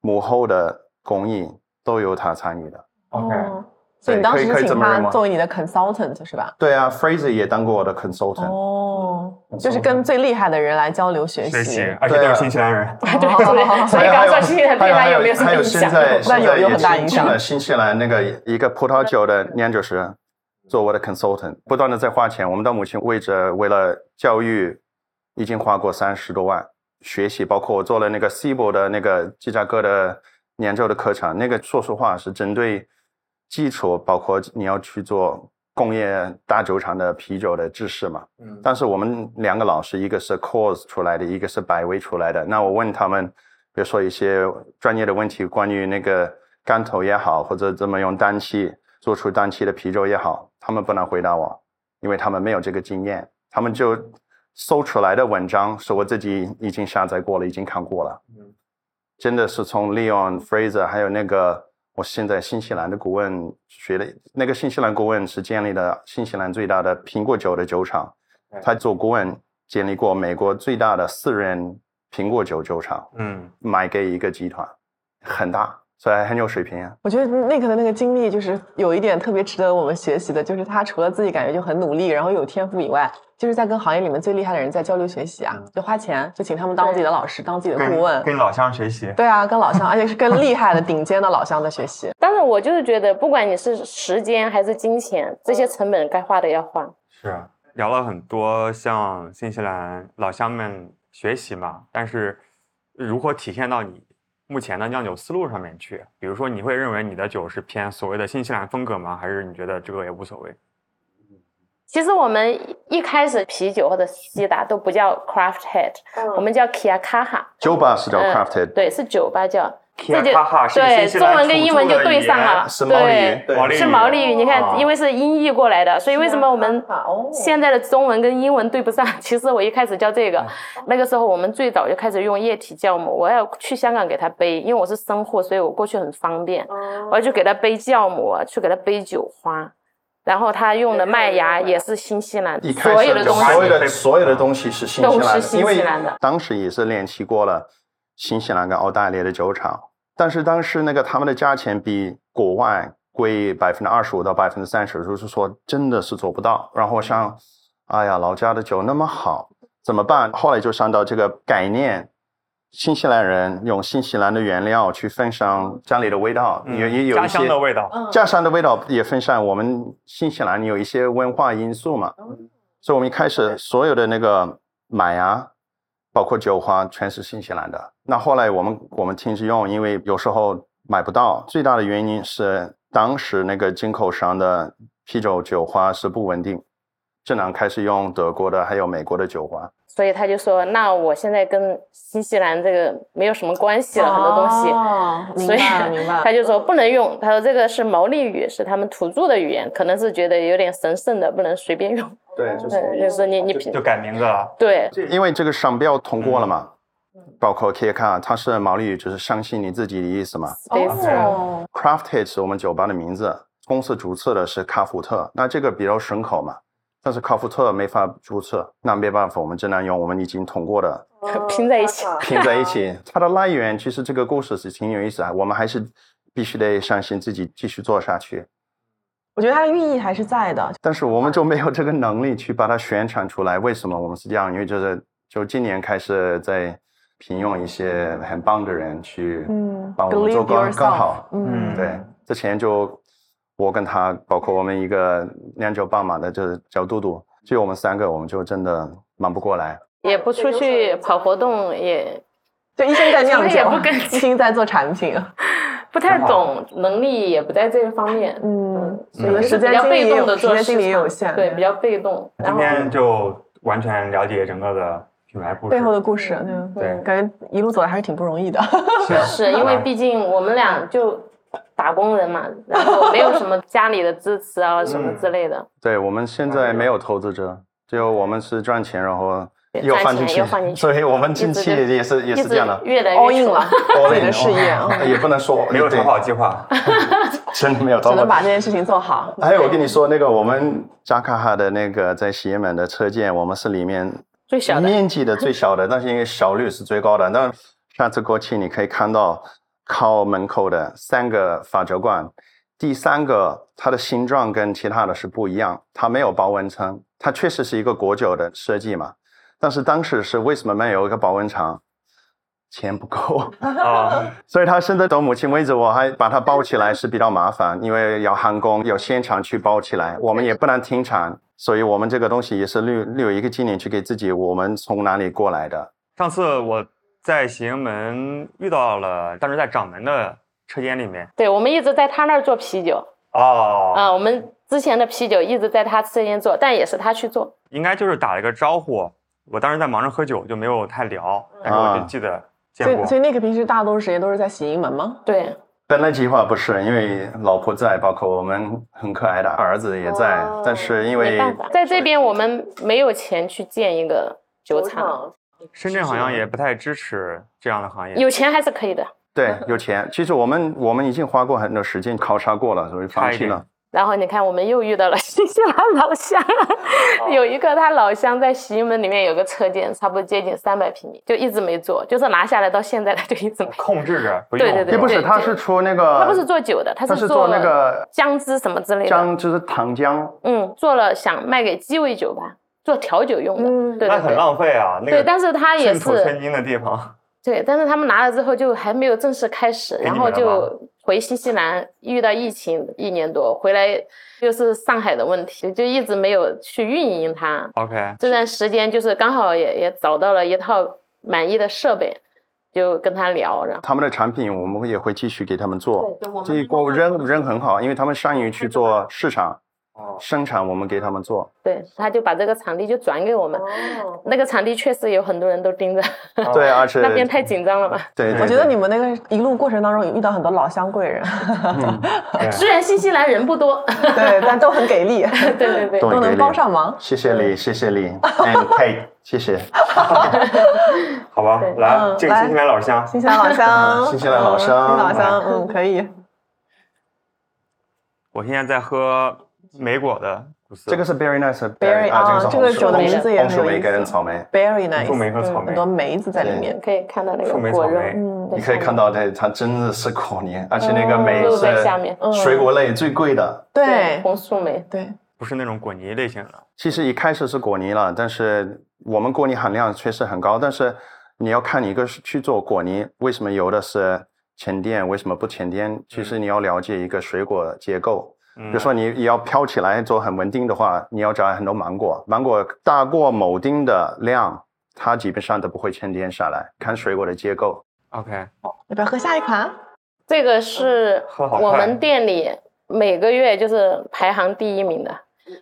幕后的工艺都有他参与的。OK，哦所以你当时是请他作为你的 consultant 是吧？对啊，Fraser 也当过我的 consultant。哦，就是跟最厉害的人来交流学学习习。，而且都是新西兰人。对对，所以刚刚说新西兰对他有没有什么影响？现在那有有现在也很大影响请了新西兰那个一个葡萄酒的酿酒师做我的 consultant，不断的在花钱。我们的母亲为着，为了教育已经花过三十多万学习，包括我做了那个 CIBO 的那个芝加哥的酿酒的课程，那个说实话是针对基础，包括你要去做工业大酒厂的啤酒的知识嘛。嗯但是我们两个老师，一个是 Coors 出来的，一个是百威出来的。那我问他们，比如说一些专业的问题，关于那个干头也好，或者怎么用氮气，做出氮气的啤酒也好，他们不能回答我，因为他们没有这个经验，他们就搜出来的文章是我自己已经下载过了，已经看过了。嗯真的是从 Leon Fraser 还有那个我现在新西兰的顾问学的，那个新西兰顾问是建立了新西兰最大的苹果酒的酒厂，他做顾问建立过美国最大的私人苹果酒酒厂，嗯，卖给一个集团，很大，所以很有水平啊。我觉得 Nick 的那个经历就是有一点特别值得我们学习的，就是他除了自己感觉就很努力，然后有天赋以外，就是在跟行业里面最厉害的人在交流学习啊，就花钱就请他们当自己的老师，当自己的顾问。跟老乡学习。对啊，跟老乡，而且是跟厉害的顶尖的老乡在学习。但是我就是觉得，不管你是时间还是金钱，这些成本该花的要花。是啊聊了很多向新西兰老乡们学习嘛，但是如何体现到你目前的酿酒思路上面去？比如说，你会认为你的酒是偏所谓的新西兰风格吗？还是你觉得这个也无所谓？其实我们一开始啤酒或者西打都不叫 craft head，、我们叫 Kia Kaha，酒吧是叫嗯 crafted，、对，是酒吧叫。这就对，中文跟英文就对上了，是毛利语对，对毛利是毛利语。你啊看，因为是音译过来的，所以为什么我们哦现在的中文跟英文对不上？其实我一开始叫这个，那个时候我们最早就开始用液体酵母，我要去香港给他背，因为我是生货，所以我过去很方便，我要去给他背酵母，去给他背酒花。然后他用的麦芽也是新西兰所有的东西，所有的所有的东西是新西兰的，都是新因为西兰的当时也是练习过了新西兰跟澳大利亚的酒厂，但是当时那个他们的价钱比国外贵百分之二十五到百分之三十，就是说真的是做不到。然后我想，哎呀，老家的酒那么好，怎么办？后来就想到这个概念。新西兰人用新西兰的原料去分享家里的味道，嗯也也有家一些乡的味道。嗯家乡的味道也分享。我们新西兰有一些文化因素嘛，所以我们一开始所有的那个麦芽，包括酒花，全是新西兰的。那后来我们我们停止用，因为有时候买不到。最大的原因是当时那个进口商的啤酒酒花是不稳定，只能开始用德国的还有美国的酒花。所以他就说，那我现在跟新西兰这个没有什么关系了，很多东西。哦，所以。他就说不能用，他说这个是毛利语，是他们土著的语言，可能是觉得有点神圣的，不能随便用。对，对，就是你你就改名字了。对因为这个商标通过了嘛，嗯包括 K 卡，它是毛利语，就是相信你自己的意思嘛。对哦，Crafted 是我们酒吧的名字，公司注册的是卡福特，那这个比较顺口嘛。但是卡福特没法注册，那没办法，我们只能用我们已经通过的拼在一起。拼在一起。它的来源其实这个故事是挺有意思啊，我们还是必须得相信自己继续做下去。我觉得它的寓意还是在的。但是我们就没有这个能力去把它宣传出来。为什么我们是这样？因为就是就今年开始在聘用一些很棒的人去嗯帮我们做更更好。嗯，对，之前就我跟他，包括我们一个酿酒帮忙的，就是叫嘟嘟，就我们三个，我们就真的忙不过来。也不出去跑活动，也就一心在酿酒也酒不跟，一心在做产品。不太懂，能力也不在这个方面。嗯，所以是时间比较被动的做时间精力也有限，对，比较被动。然后今天就完全了解整个的品牌故事。背后的故事，对，对感觉一路走来还是挺不容易的。是因为毕竟我们俩就打工人嘛，然后没有什么 家里的支持啊什么之类的，对我们现在没有投资者，只有我们是赚钱，然后又放进去钱又放进，去所以我们近期也是也是这样的。越来 all 越 in 了。all 自己 in，的事业 也不能说 没有逃对跑计划。真的没有逃跑只能把这件事情做好。还有，我跟你说，那个我们扎卡哈的那个在西门的车间，我们是里面最小的面积的最小的，但是因为效率是最高的。那下次过去你可以看到靠门口的三个发酒罐，第三个它的形状跟其他的是不一样，它没有保温层，它确实是一个国酒的设计嘛。但是当时是为什么没有一个保温厂？钱不够。啊，所以他现在到目前为止，我还把它包起来是比较麻烦，因为要焊工，要现场去包起来，我们也不能停产，所以我们这个东西也是留留一个纪念去给自己，我们从哪里过来的。上次我在行门遇到了，当时在掌门的车间里面。对，我们一直在他那儿做啤酒哦，啊、我们之前的啤酒一直在他车间做，但也是他去做。应该就是打了个招呼。我当时在忙着喝酒，就没有太聊，但是我就记得见过所以，。所以 Nick 平时大多数时间都是在喜盈门吗？对，本来计划不是，因为老婆在，包括我们很可爱的儿子也在，哦但是因为没办法，在这边我们没有钱去建一个酒厂，深圳好像也不太支持这样的行业。有钱还是可以的。对有钱，其实我们我们已经花过很多时间考察过了，所以放弃了。然后你看，我们又遇到了 新西兰老乡，有一个他老乡在西门里面有个车间，差不多接近三百平米，就一直没做，就是拿下来到现在他就一直没。控制着不用。对对对也不是，对他是出那个，他不是做酒的，他他是做那个姜汁什么之类的。姜，就是糖浆，嗯，做了想卖给鸡尾酒吧，做调酒用的。嗯那很对对对。浪费啊。那对，个但是他也寸土寸是金的地方。对，但是他们拿了之后就还没有正式开始，然后就回新西兰，遇到疫情一年多，回来又是上海的问题，就一直没有去运营它。OK，这段时间就是刚好也也找到了一套满意的设备，就跟他聊，然后他们的产品我们也会继续给他们做。对，这个扔扔很好，因为他们善于去做市场哦，生产，我们给他们做。对，他就把这个场地就转给我们。那个场地确实有很多人都盯着，对，而且 那边太紧张了吧。对，对我觉得你们那个一路过程当中有遇到很多老乡贵人，对虽然新西兰人不多，对，但都很给力，对对对。都，能帮上忙。谢谢你，谢谢你，and Kate，谢谢。好吧，来这个新西兰老乡，新西兰老乡，新西兰老乡，嗯，可以。我现在在喝莓果的不是，这个是 Berry Nice Berry，啊，啊这个这个酒的名字也红薯梅很有意思跟草莓。Berry nice，树莓和草莓很多梅子在里面。可以看到那个树莓果肉，草莓嗯，你可以看到它，它真的是果泥，而且那个梅都是在下面嗯水果类最贵的。对红树莓，对，不是那种果泥类型的。其实一开始是果泥了，但是我们果泥含量确实很高，但是你要看你一个是去做果泥，为什么有的是沉淀，为什么不沉淀？其实你要了解一个水果结构。比比如说你要飘起来做很稳定的话，你要找很多芒果，芒果大过某丁的量，它基本上都不会沉淀下来。看水果的结构，OK，要不要喝下一款？这个是我们店里每个月就是排行第一名的，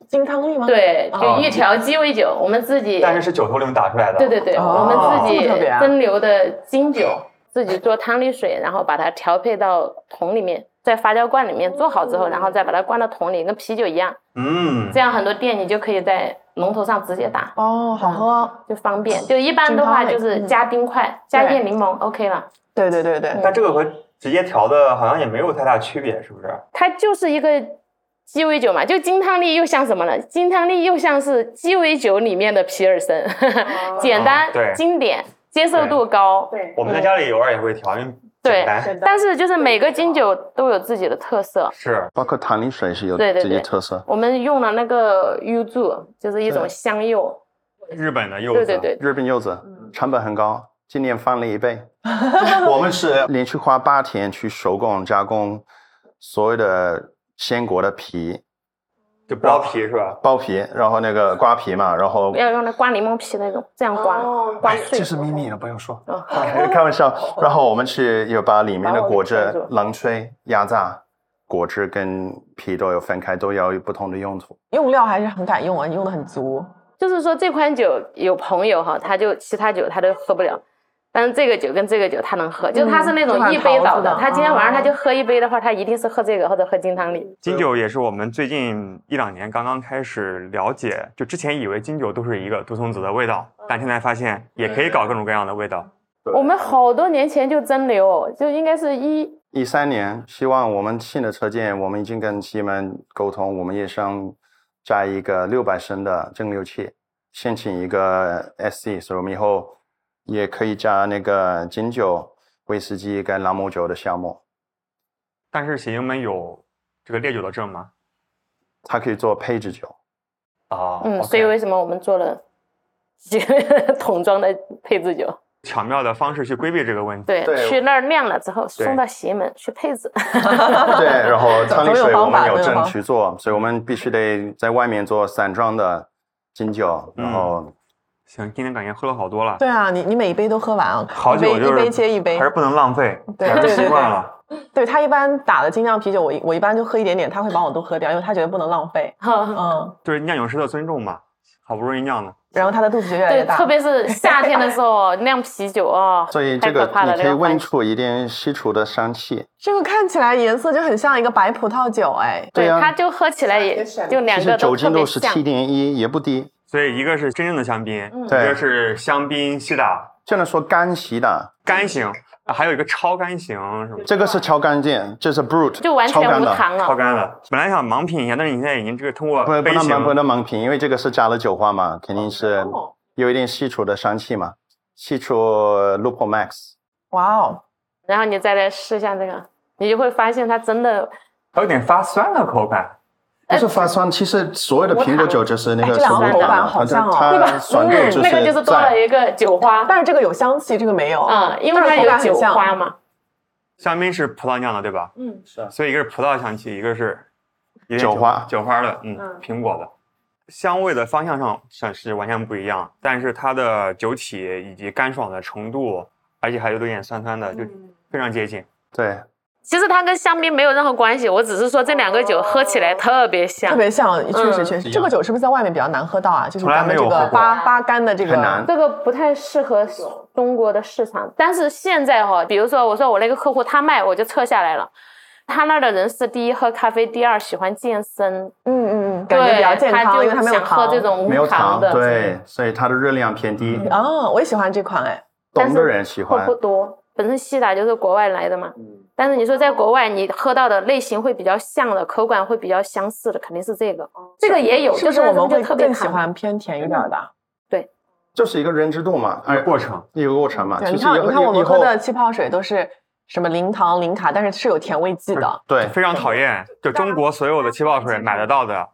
金汤力吗？对，哦就一条鸡尾酒，我们自己，但是是酒头里面打出来的。对对对，哦我们自己蒸馏的金酒，自己做汤力水，然后把它调配到桶里面，在发酵罐里面做好之后，然后再把它灌到桶里，跟啤酒一样。嗯这，样很多店你就可以在龙头上直接打，哦，好喝。就方便。就一般的话就是嗯加冰块，加一点柠檬，OK 了。对对对对，但这个和直接调的好像也没有太大区别，是不是？它就是一个鸡尾酒嘛，就金汤力又像什么呢？金汤力又像是鸡尾酒里面的皮尔森，简单、经典、接受度高。对我们在家里偶尔也会调，因为对。但是就是每个金酒都有自己的特色。是包括汤力水是有自己对对对特色。我们用了那个柚柱，就是一种香柚。日本的柚子。对对对，日本柚子成本很高，今年翻了一倍。我们是连续花八天去手工加工所有的鲜果的皮、就剥皮是吧？剥皮，然后那个刮皮嘛，然后要用来刮柠檬皮那种，这样刮，哦刮碎这。是秘密了，不用说。哦 开玩笑。然后我们去又把里面的果汁冷吹、压榨，果汁跟皮都有分开，都要有不同的用途。用料还是很敢用啊，你用的很足。就是说这款酒有朋友哈，他就其他酒他都喝不了，但是这个酒跟这个酒他能喝，就他是那种一杯倒的的，他今天晚上他哦就喝一杯的话，他一定是喝这个或者喝金汤力。金酒也是我们最近一两年刚刚开始了解，就之前以为金酒都是一个杜松子的味道，但现在发现也可以搞各种各样的味道。我们好多年前就蒸馏，就应该是一一三年，希望我们新的车间，我们已经跟西门沟通，我们也想加一个六百升的蒸馏器，申请一个 SC，所以我们以后也可以加那个金酒、威士忌跟朗姆酒的项目，但是喜英们有这个烈酒的证吗？它可以做配置酒。啊嗯，所以为什么我们做了几个桶装的配置酒？巧妙的方式去规避这个问题。对，对去那儿晾了之后送到洗衣门去配置。对，然后汤力总有水我们有证去做，所以我们必须得在外面做散装的金酒，然后行，今天感觉喝了好多了，对啊，你你每一杯都喝完啊，好酒就是一杯一杯接一杯还。是不能浪费，对还是习对对对惯了。对他一般打的精酿啤酒，我我一般就喝一点点，他会帮我都喝掉，因为他觉得不能浪费。嗯，就是酿酒师的尊重嘛。好不容易酿的。然后他的肚子就越来越对，大。特别是夏天的时候 酿啤酒哦，所以这个太可怕了，你可以闻这个环境出一点西厨的香气。这个看起来颜色就很像一个白葡萄酒，哎，对呀它就喝起来也就两其实个都酒精度是七。点一，也不低。所以一个是真正的香槟，嗯一个是香槟西打就能说干洗的，干型，啊还有一个超干型是吗？这个是超干净，这是 brut，就完全超干的。无糖了。超干的。本来想盲品一下，但是你现在已经这个通过杯不不能盲不，能盲品，因为这个是加了酒花嘛，肯定是哦有一点稀除的香气嘛，稀除 Lupo Max。哇哦，然后你再来试一下这个，你就会发现它真的它有点发酸的口感。不是发酸，其实所有的苹果酒就是那个哎这两个口感好像哦它对吧酸度嗯，就那个就是多了。一个酒花，但是这个有香气，这个没有。嗯，因为它有酒花嘛。香槟是葡萄酿的，对吧？嗯，是所以一个是葡萄香气，一个是有点酒花酒花的，嗯嗯，苹果的。香味的方向上算是完全不一样，但是它的酒体以及干爽的程度，而且还有点酸酸的，就非常接近。对，其实它跟香槟没有任何关系，我只是说这两个酒喝起来特别像特。别像，确实嗯确实，这个酒是不是在外面比较难喝到啊？就是从来咱们这个没有喝过八八干的这个难这个不太适合中国的市场，但是现在哈，比如说我说我那个客户他卖，我就撤下来了。他那儿的人是第一喝咖啡，第二喜欢健身，嗯嗯嗯，感觉比较健康，他就因为他没有想喝。这种没有糖，无糖的，对，所以它的热量偏低，哦，我也喜欢这款哎。懂的人喜欢喝不。多。本身西打就是国外来的嘛，但是你说在国外你喝到的类型会比较像的，口感会比较相似的，肯定是这个。这个也有，就是我们会特别更喜欢偏甜一点的？对就是一个认知度嘛，哎，过程一个过程嘛。你看你看我们喝的气泡水都是什么零糖零卡，但是是有甜味剂的。对非常讨厌，就中国所有的气泡水买得到的，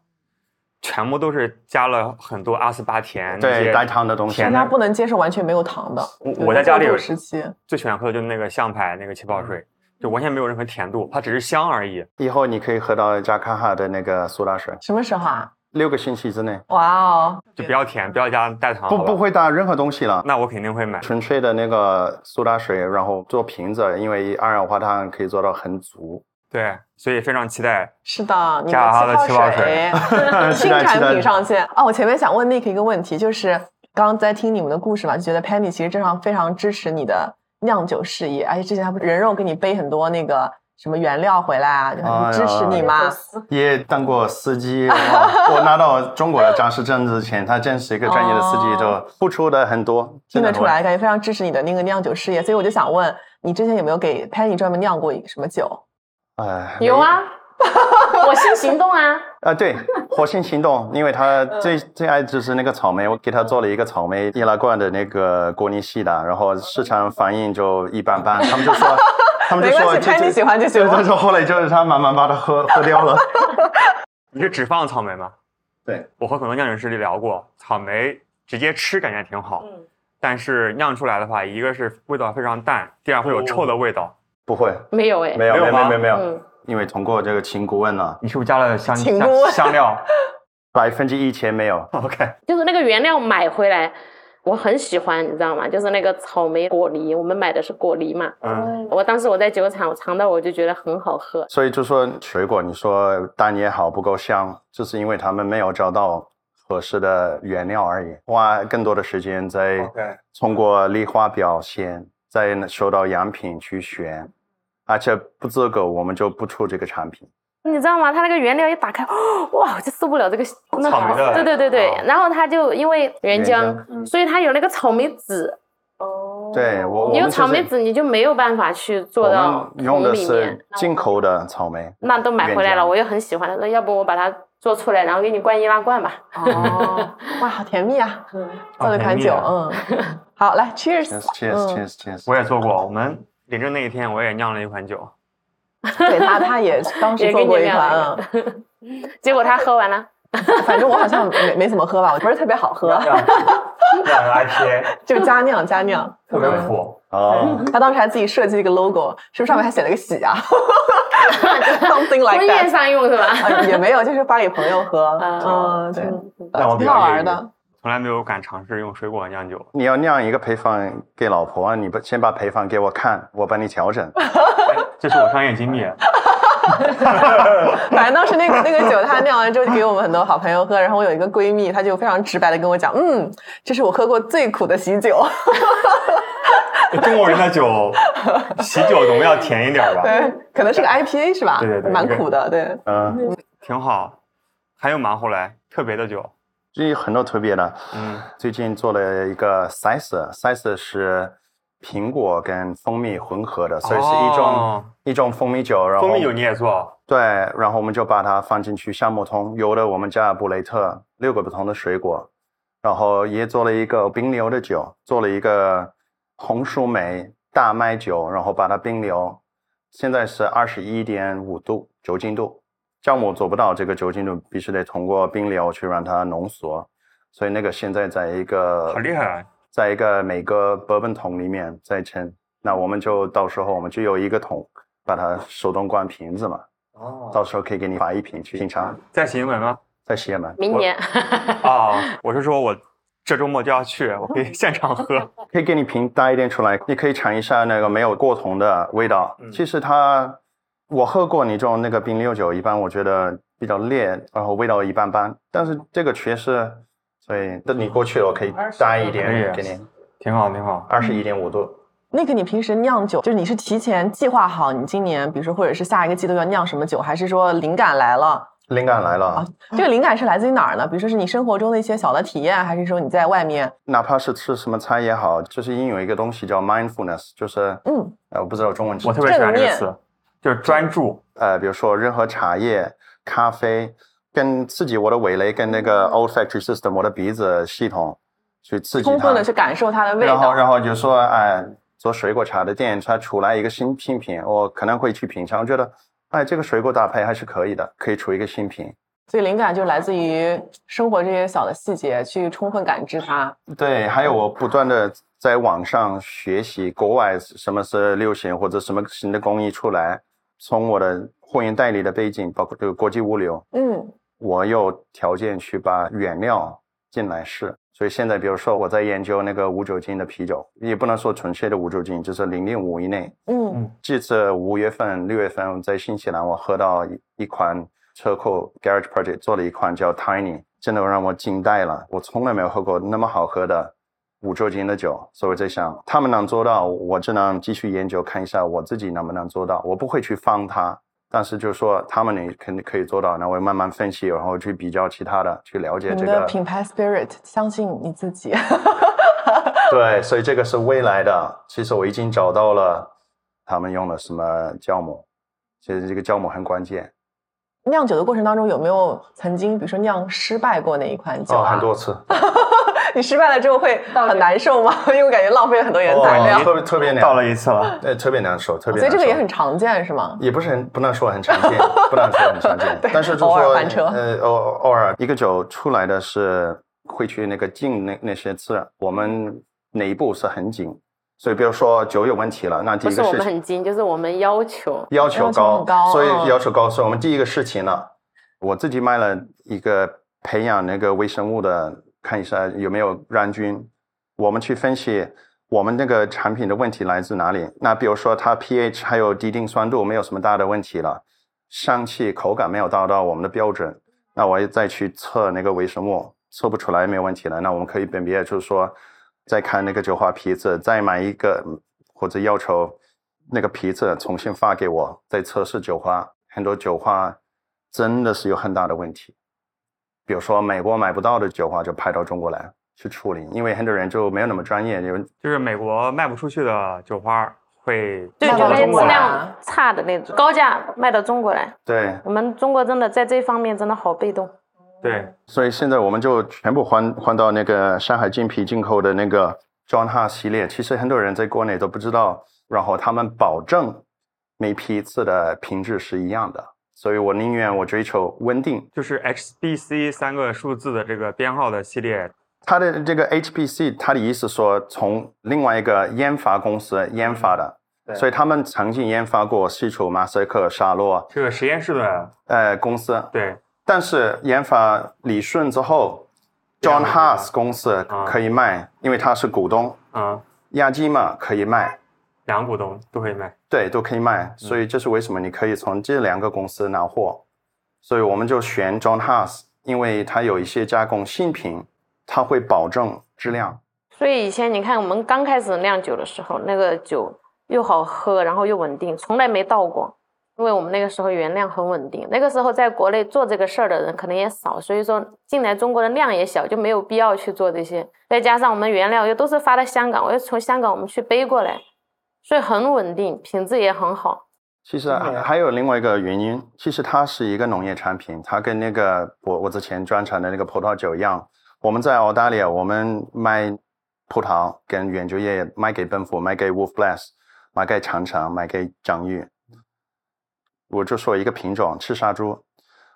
全部都是加了很多阿斯巴甜那些对带糖的东西甜的大家不能接受完全没有糖的。我我在家里有时期，最喜欢喝的就是那个象牌那个气泡水，就完全没有任何甜度，它只是香而已。以后你可以喝到加卡哈的那个苏打水，什么时候啊？六个星期之内哇哦，就不要甜，不要加代糖，不不会加任何东西了。那我肯定会买。纯粹的那个苏打水，然后做瓶子，因为二氧化碳可以做到很足。对，所以非常期待。是的，你的的气泡水 期新产品上线哦。我前面想问 Nick 一个问题，就是刚刚在听你们的故事嘛，就觉得 Penny 其实正常非常支持你的酿酒事业，而且之前他不是人肉给你背很多那个什么原料回来啊，就很支持你嘛。也当过司机，我我拿到中国的驾驶证之前，他真是一个专业的司机，就哦付出的很多，听得出来，感觉非常支持你的那个酿酒事业，所以我就想问你之前有没有给 Penny 专门酿过什么酒？哎，有啊，火星行动啊，啊，对，火星行动，因为他最最爱就是那个草莓，我给他做了一个草莓易拉罐的那个果泥系的，然后市场反应就一般般，他们就说，他们就说这这，Penny 喜欢就行就就了。是后来就是他慢慢把它喝喝掉了。你是只放草莓吗？对，我和很多酿酒师里聊过，草莓直接吃感觉挺好，嗯，但是酿出来的话，一个是味道非常淡，第二会有臭的味道。不会，没有哎，没有，没有，没有没有，没有，嗯，因为通过这个请顾问呢，你是不是加了香请香香料。百分之一千没有。？OK，就是那个原料买回来，我很喜欢，你知道吗？就是那个草莓果梨，我们买的是果梨嘛。嗯，我当时我在酒厂，我尝到我就觉得很好喝。所以就说水果，你说单也好，不够香，就是因为他们没有找到合适的原料而已，花更多的时间在通过梨花表现，再收到样品去选，而且不资格，我们就不出这个产品。你知道吗？它那个原料一打开，哇，我就受不了这个那草莓的对对对对哦。然后它就因为原原浆，浆所以它有那个草莓籽。哦对我，我你有草莓籽，你就没有办法去做我到们用的是里面。进口的草莓，那都买回来了，我又很喜欢。那要不我把它做出来，然后给你灌易拉罐吧。哦，哇，好甜蜜啊！嗯，做了款酒，嗯，好，来 cheers cheers cheers。我也做过。我们领证那一天，我也酿了一款酒。对他，他也当时做过一款，嗯。结果他喝完了，反正我好像没没怎么喝吧，我不是特别好喝，就加酿加酿，特别嗯苦。哦，他当时还自己设计了一个 logo，是不是上面还写了个喜啊？Something 婚 like 宴 that。上用是吧？啊，也没有，就是发给朋友喝。啊嗯，对，挺好玩的。从来没有敢尝试用水果酿酒。你要酿一个配方给老婆，你不先把配方给我看，我帮你调整。这是我商业机密。反正当时那个那个酒，他酿完之后就给我们很多好朋友喝，然后我有一个闺蜜，她就非常直白的跟我讲，嗯，这是我喝过最苦的喜酒。中国人的酒，喜酒总要甜一点吧？对，可能是个 IPA 是吧？对对对蛮苦的，对。嗯，挺好。还有吗？后来特别的酒，最近很多特别的，嗯，最近做了一个 Size，Size 是苹果跟蜂蜜混合的，所以是一种、哦。一种蜂蜜酒，然后蜂蜜酒你也做？对，然后我们就把它放进去橡木桶，有的我们加布雷特六个不同的水果，然后也做了一个冰流的酒，做了一个红树莓大麦酒，然后把它冰流，现在是二十一点五度酒精度，酵母做不到这个酒精度，必须得通过冰流去让它浓缩，所以那个现在在一个好厉害啊！在一个每个波本桶里面再称，那我们就到时候我们就有一个桶，把它手动灌瓶子嘛。哦，到时候可以给你发一瓶去品尝，在喜盈门吗？在西安门明年 啊，我是说我这周末就要去，我可以现场喝。可以给你瓶带一点出来，你可以尝一下那个没有过桶的味道。嗯其实它，我喝过你这种那个冰六酒，一般我觉得比较烈，然后味道一般般。但是这个确实，所以等你过去了，我可以加一点给你，挺好，挺好。二十一点五度。那个你平时酿酒，就是你是提前计划好你今年，比如说或者是下一个季度要酿什么酒，还是说灵感来了？灵感来了，啊这个灵感是来自于哪儿呢？比如说是你生活中的一些小的体验，还是说你在外面？哪怕是吃什么餐也好，就是因为有一个东西叫 mindfulness，就是嗯，呃，我不知道中文是我特别喜欢这个词，就是专注。呃，比如说任何茶叶、咖啡，跟刺激我的味蕾，跟那个 olfactory system 我的鼻子系统去刺激它，充分的去感受它的味道然后。然后就说，哎，做水果茶的店，它出来一个新新品，我可能会去品尝，我觉得，哎，这个水果搭配还是可以的，可以出一个新品。所以灵感就来自于生活这些小的细节，去充分感知它。对，还有我不断的在网上学习国外什么是流行或者什么新的工艺出来，从我的货运代理的背景，包括这个国际物流，嗯，我有条件去把原料进来试。所以现在，比如说我在研究那个无酒精的啤酒，也不能说纯粹的无酒精，就是零点五以内。嗯，这次五月份、六月份在新西兰，我喝到一一款车库 Garage Project 做了一款叫 Tiny，真的让我惊呆了。我从来没有喝过那么好喝的无酒精的酒，所以我在想，他们能做到，我只能继续研究看一下我自己能不能做到。我不会去放他，但是就是说他们你肯定可以做到，那我慢慢分析，然后去比较其他的，去了解你这个。的品牌 spirit，相信你自己。对，所以这个是未来的。其实我已经找到了他们用了什么酵母，其实这个酵母很关键。酿酒的过程当中，有没有曾经，比如说酿失败过那一款酒哦，啊？很多次，你失败了之后会很难受吗？因为我感觉浪费了很多原材料，哦特别特别难，到了一次了，对，特别难受，特别所以。这个也很常见是吗？也不是很不能说很常见，不能说很常见，但是就偶尔说翻车呃偶偶尔一个酒出来的是会去那个进那那些字，我们哪一步是很紧，所以比如说酒有问题了，那第一个事情们很精，就是我们要求。要求要求高，高所以嗯要求高，所以我们第一个事情呢，我自己卖了一个培养那个微生物的，看一下有没有染菌，我们去分析我们那个产品的问题来自哪里。那比如说它 pH 还有低定酸度没有什么大的问题了，香气口感没有达到我们的标准，那我再去测那个微生物，测不出来没有问题了，那我们可以辨别，就是说再看那个酒花皮子，再买一个或者要求那个皮子重新发给我，再测试酒花。很多酒花真的是有很大的问题，比如说美国买不到的酒花就派到中国来去处理，因为很多人就没有那么专业，有就是美国卖不出去的酒花会就那些质量差的那种，高价卖到中国来。对，我们中国真的在这方面真的好被动。对所以现在我们就全部换换到那个上海金皮进口的那个 John Ha 系列。其实很多人在国内都不知道，然后他们保证每批次的品质是一样的，所以我宁愿我追求稳定。就是 HBC 三个数字的这个编号的系列，它的这个 HPC，它的意思说从另外一个研发公司研发的，对。所以他们曾经研发过西楚、马赛克、沙洛。这个实验室的，呃公司，对。但是研发理顺之后，John 两个地方 Haas 公司。啊可以卖，因为他是股东，嗯，亚基嘛可以卖，两股东都可以卖。对，都可以卖。所以这是为什么你可以从这两个公司拿货。所以我们就选 John Hous，因为它有一些加工新品，它会保证质量。所以以前你看我们刚开始酿酒的时候，那个酒又好喝，然后又稳定，从来没倒过。因为我们那个时候原料很稳定，那个时候在国内做这个事儿的人可能也少，所以说进来中国的量也小，就没有必要去做这些。再加上我们原料又都是发到香港，我又从香港我们去背过来，所以很稳定，品质也很好。其实还有另外一个原因，其实它是一个农业产品，它跟那个我我之前专产的那个葡萄酒一样，我们在澳大利亚我们卖葡萄跟原酒业卖给奔富，卖给 Wolf Blass，卖给长城，卖给张裕。我就说一个品种赤沙珠，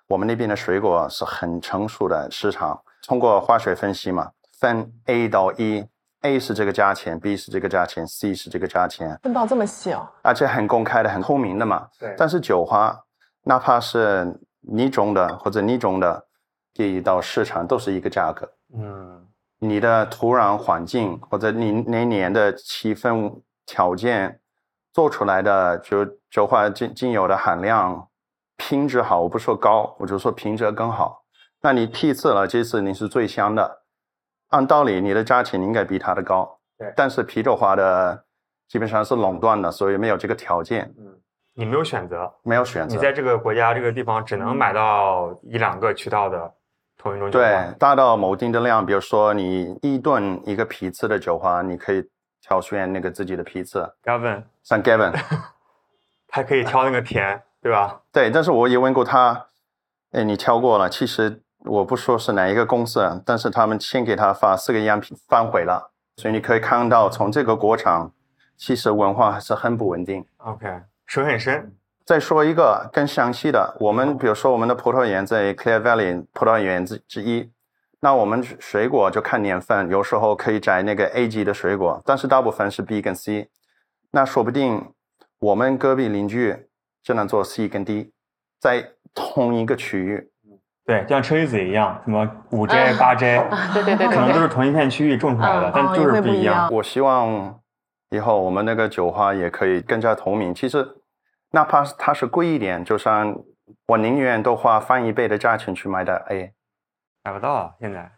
我们那边的水果是很成熟的市场，通过化学分析嘛，分 A 到 E，A 是这个价钱，B 是这个价钱，C 是这个价钱，分到这么细哦，而且很公开的、很透明的嘛。对但是酒花，哪怕是你种的或者你种的，给到市场都是一个价格。嗯，你的土壤环境或者你那年的气氛条件做出来的就酒花精精油的含量品质好，我不说高，我就说品质更好。那你批次了，这次你是最香的，按道理你的价钱应该比他的高。对但是啤酒花的基本上是垄断的，所以没有这个条件，嗯你没有选择，没有选择。你在这个国家这个地方只能买到一两个渠道的同一种酒对。，大到某定的量，比如说你一顿一个批次的酒花，你可以挑选那个自己的批次，Gavin，像 Gavin。他可以挑那个甜，对吧？对，但是我也问过他，哎，你挑过了？其实我不说是哪一个公司，但是他们先给他发四个样品反悔了，所以你可以看到从这个过程，其实文化还是很不稳定。OK，水很深。再说一个更详细的，我们比如说我们的葡萄园在 Clear Valley 葡萄园之之一，那我们水果就看年份，有时候可以摘那个 A 级的水果，但是大部分是 B 跟 C，那说不定我们隔壁邻居就能做 C 跟 D，在同一个区域。对，就像车厘子一样，什么五摘、八摘，啊，对对对可能都是同一片区域种出来的嗯，但就是不一样。我希望以后我们那个酒花也可以更加透明。其实，哪怕是它是贵一点，就算我宁愿都花翻一倍的价钱去买的 A。买不到啊，现在。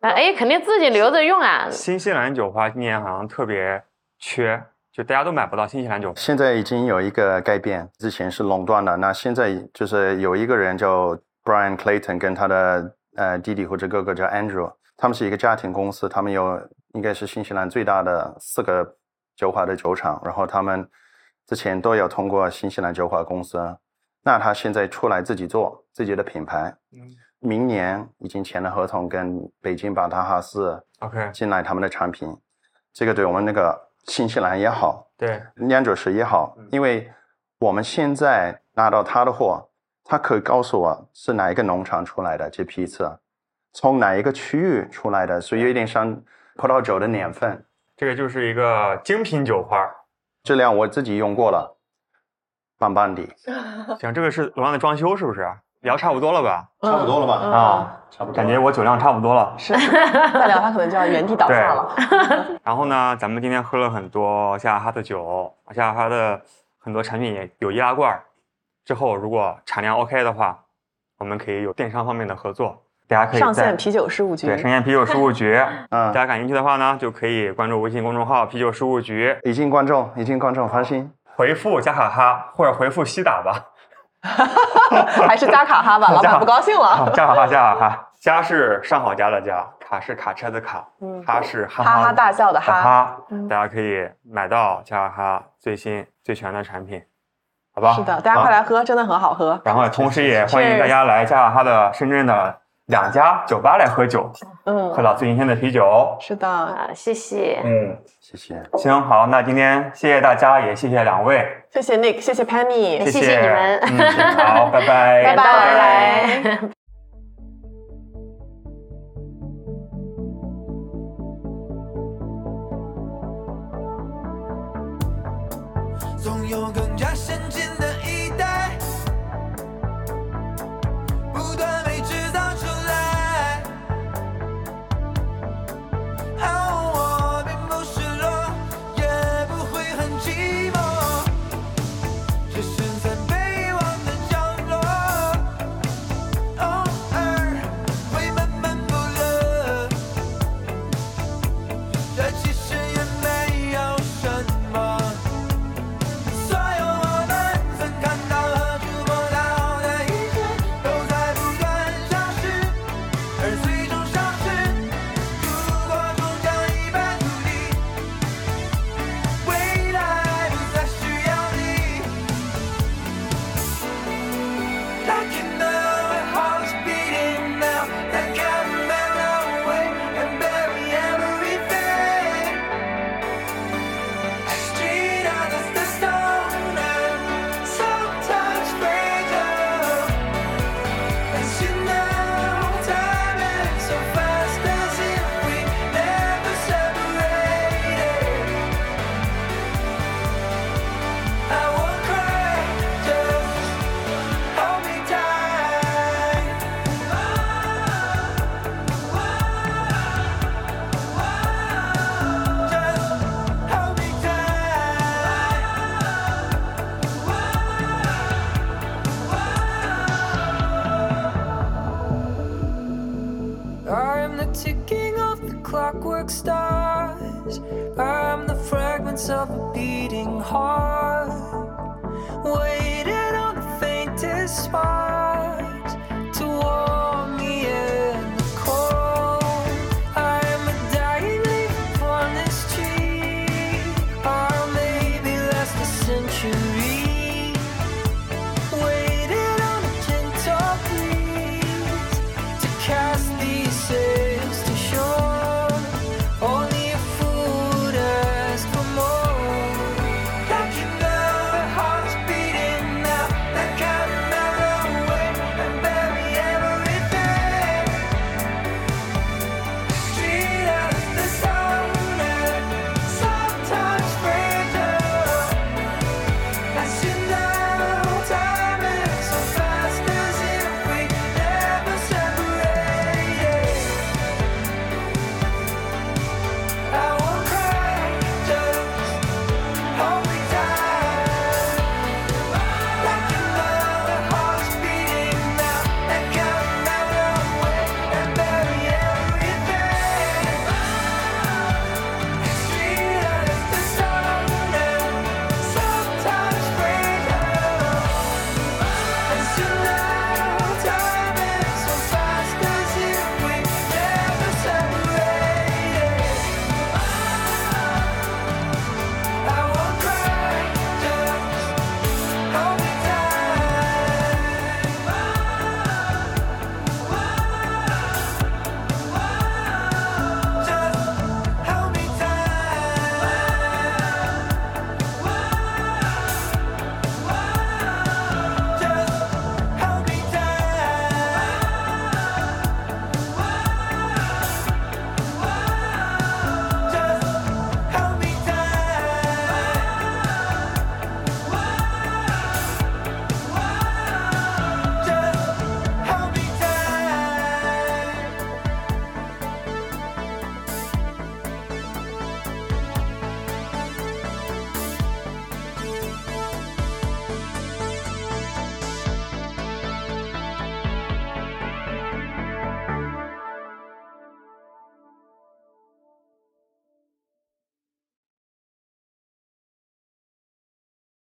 那哎，肯定自己留着用啊。新西兰酒花今年好像特别缺，就大家都买不到新西兰酒花。现在已经有一个改变，之前是垄断的，那现在就是有一个人叫 Brian Clayton，跟他的呃弟弟或者哥哥叫 Andrew，他们是一个家庭公司，他们有应该是新西兰最大的四个酒花的酒厂，然后他们之前都有通过新西兰酒花公司，那他现在出来自己做自己的品牌，嗯。明年已经签了合同，跟北京巴塔哈斯，OK，进来他们的产品，这个对我们那个新西兰也好，对，酿酒师也好，因为我们现在拿到他的货，他可以告诉我是哪一个农场出来的这批次，从哪一个区域出来的，所以有点像葡萄酒的年份。这个就是一个精品酒花。质量我自己用过了，棒棒的，行，这个是楼上的装修是不是？聊差不多了吧？差不多了吧？嗯啊，差不多。感觉我酒量差不多了。是，再聊他可能就要原地倒下了。然后呢，咱们今天喝了很多夏哈的酒，夏哈的很多产品也有易拉罐儿。之后如果产量 OK 的话，我们可以有电商方面的合作，大家可以在上线啤酒事务局对，上线啤酒事务局，嗯大嗯，家感兴趣的话呢，就可以关注微信公众号“啤酒事务局已经观众，已经观众，放心。”，回复加卡哈或者回复西打吧。还是加卡哈吧，老板不高兴，了。加卡哈，加卡哈，加是上好佳的加，卡是卡车的卡，嗯哈是哈哈哈大笑的的哈，哈，嗯大家可以买到加卡哈最新最全的产品，好吧？是的，大家快。来喝，真的很好喝。然后同时也欢迎大家来加入他的深圳的两家酒吧来喝酒，嗯喝，到最新鲜的啤酒。是的，啊，谢谢。嗯，谢谢。行，好，那今天谢谢大家，也谢谢两位，谢谢 Nick，谢谢 Penny，谢谢你们嗯，好，拜拜，拜 拜拜拜。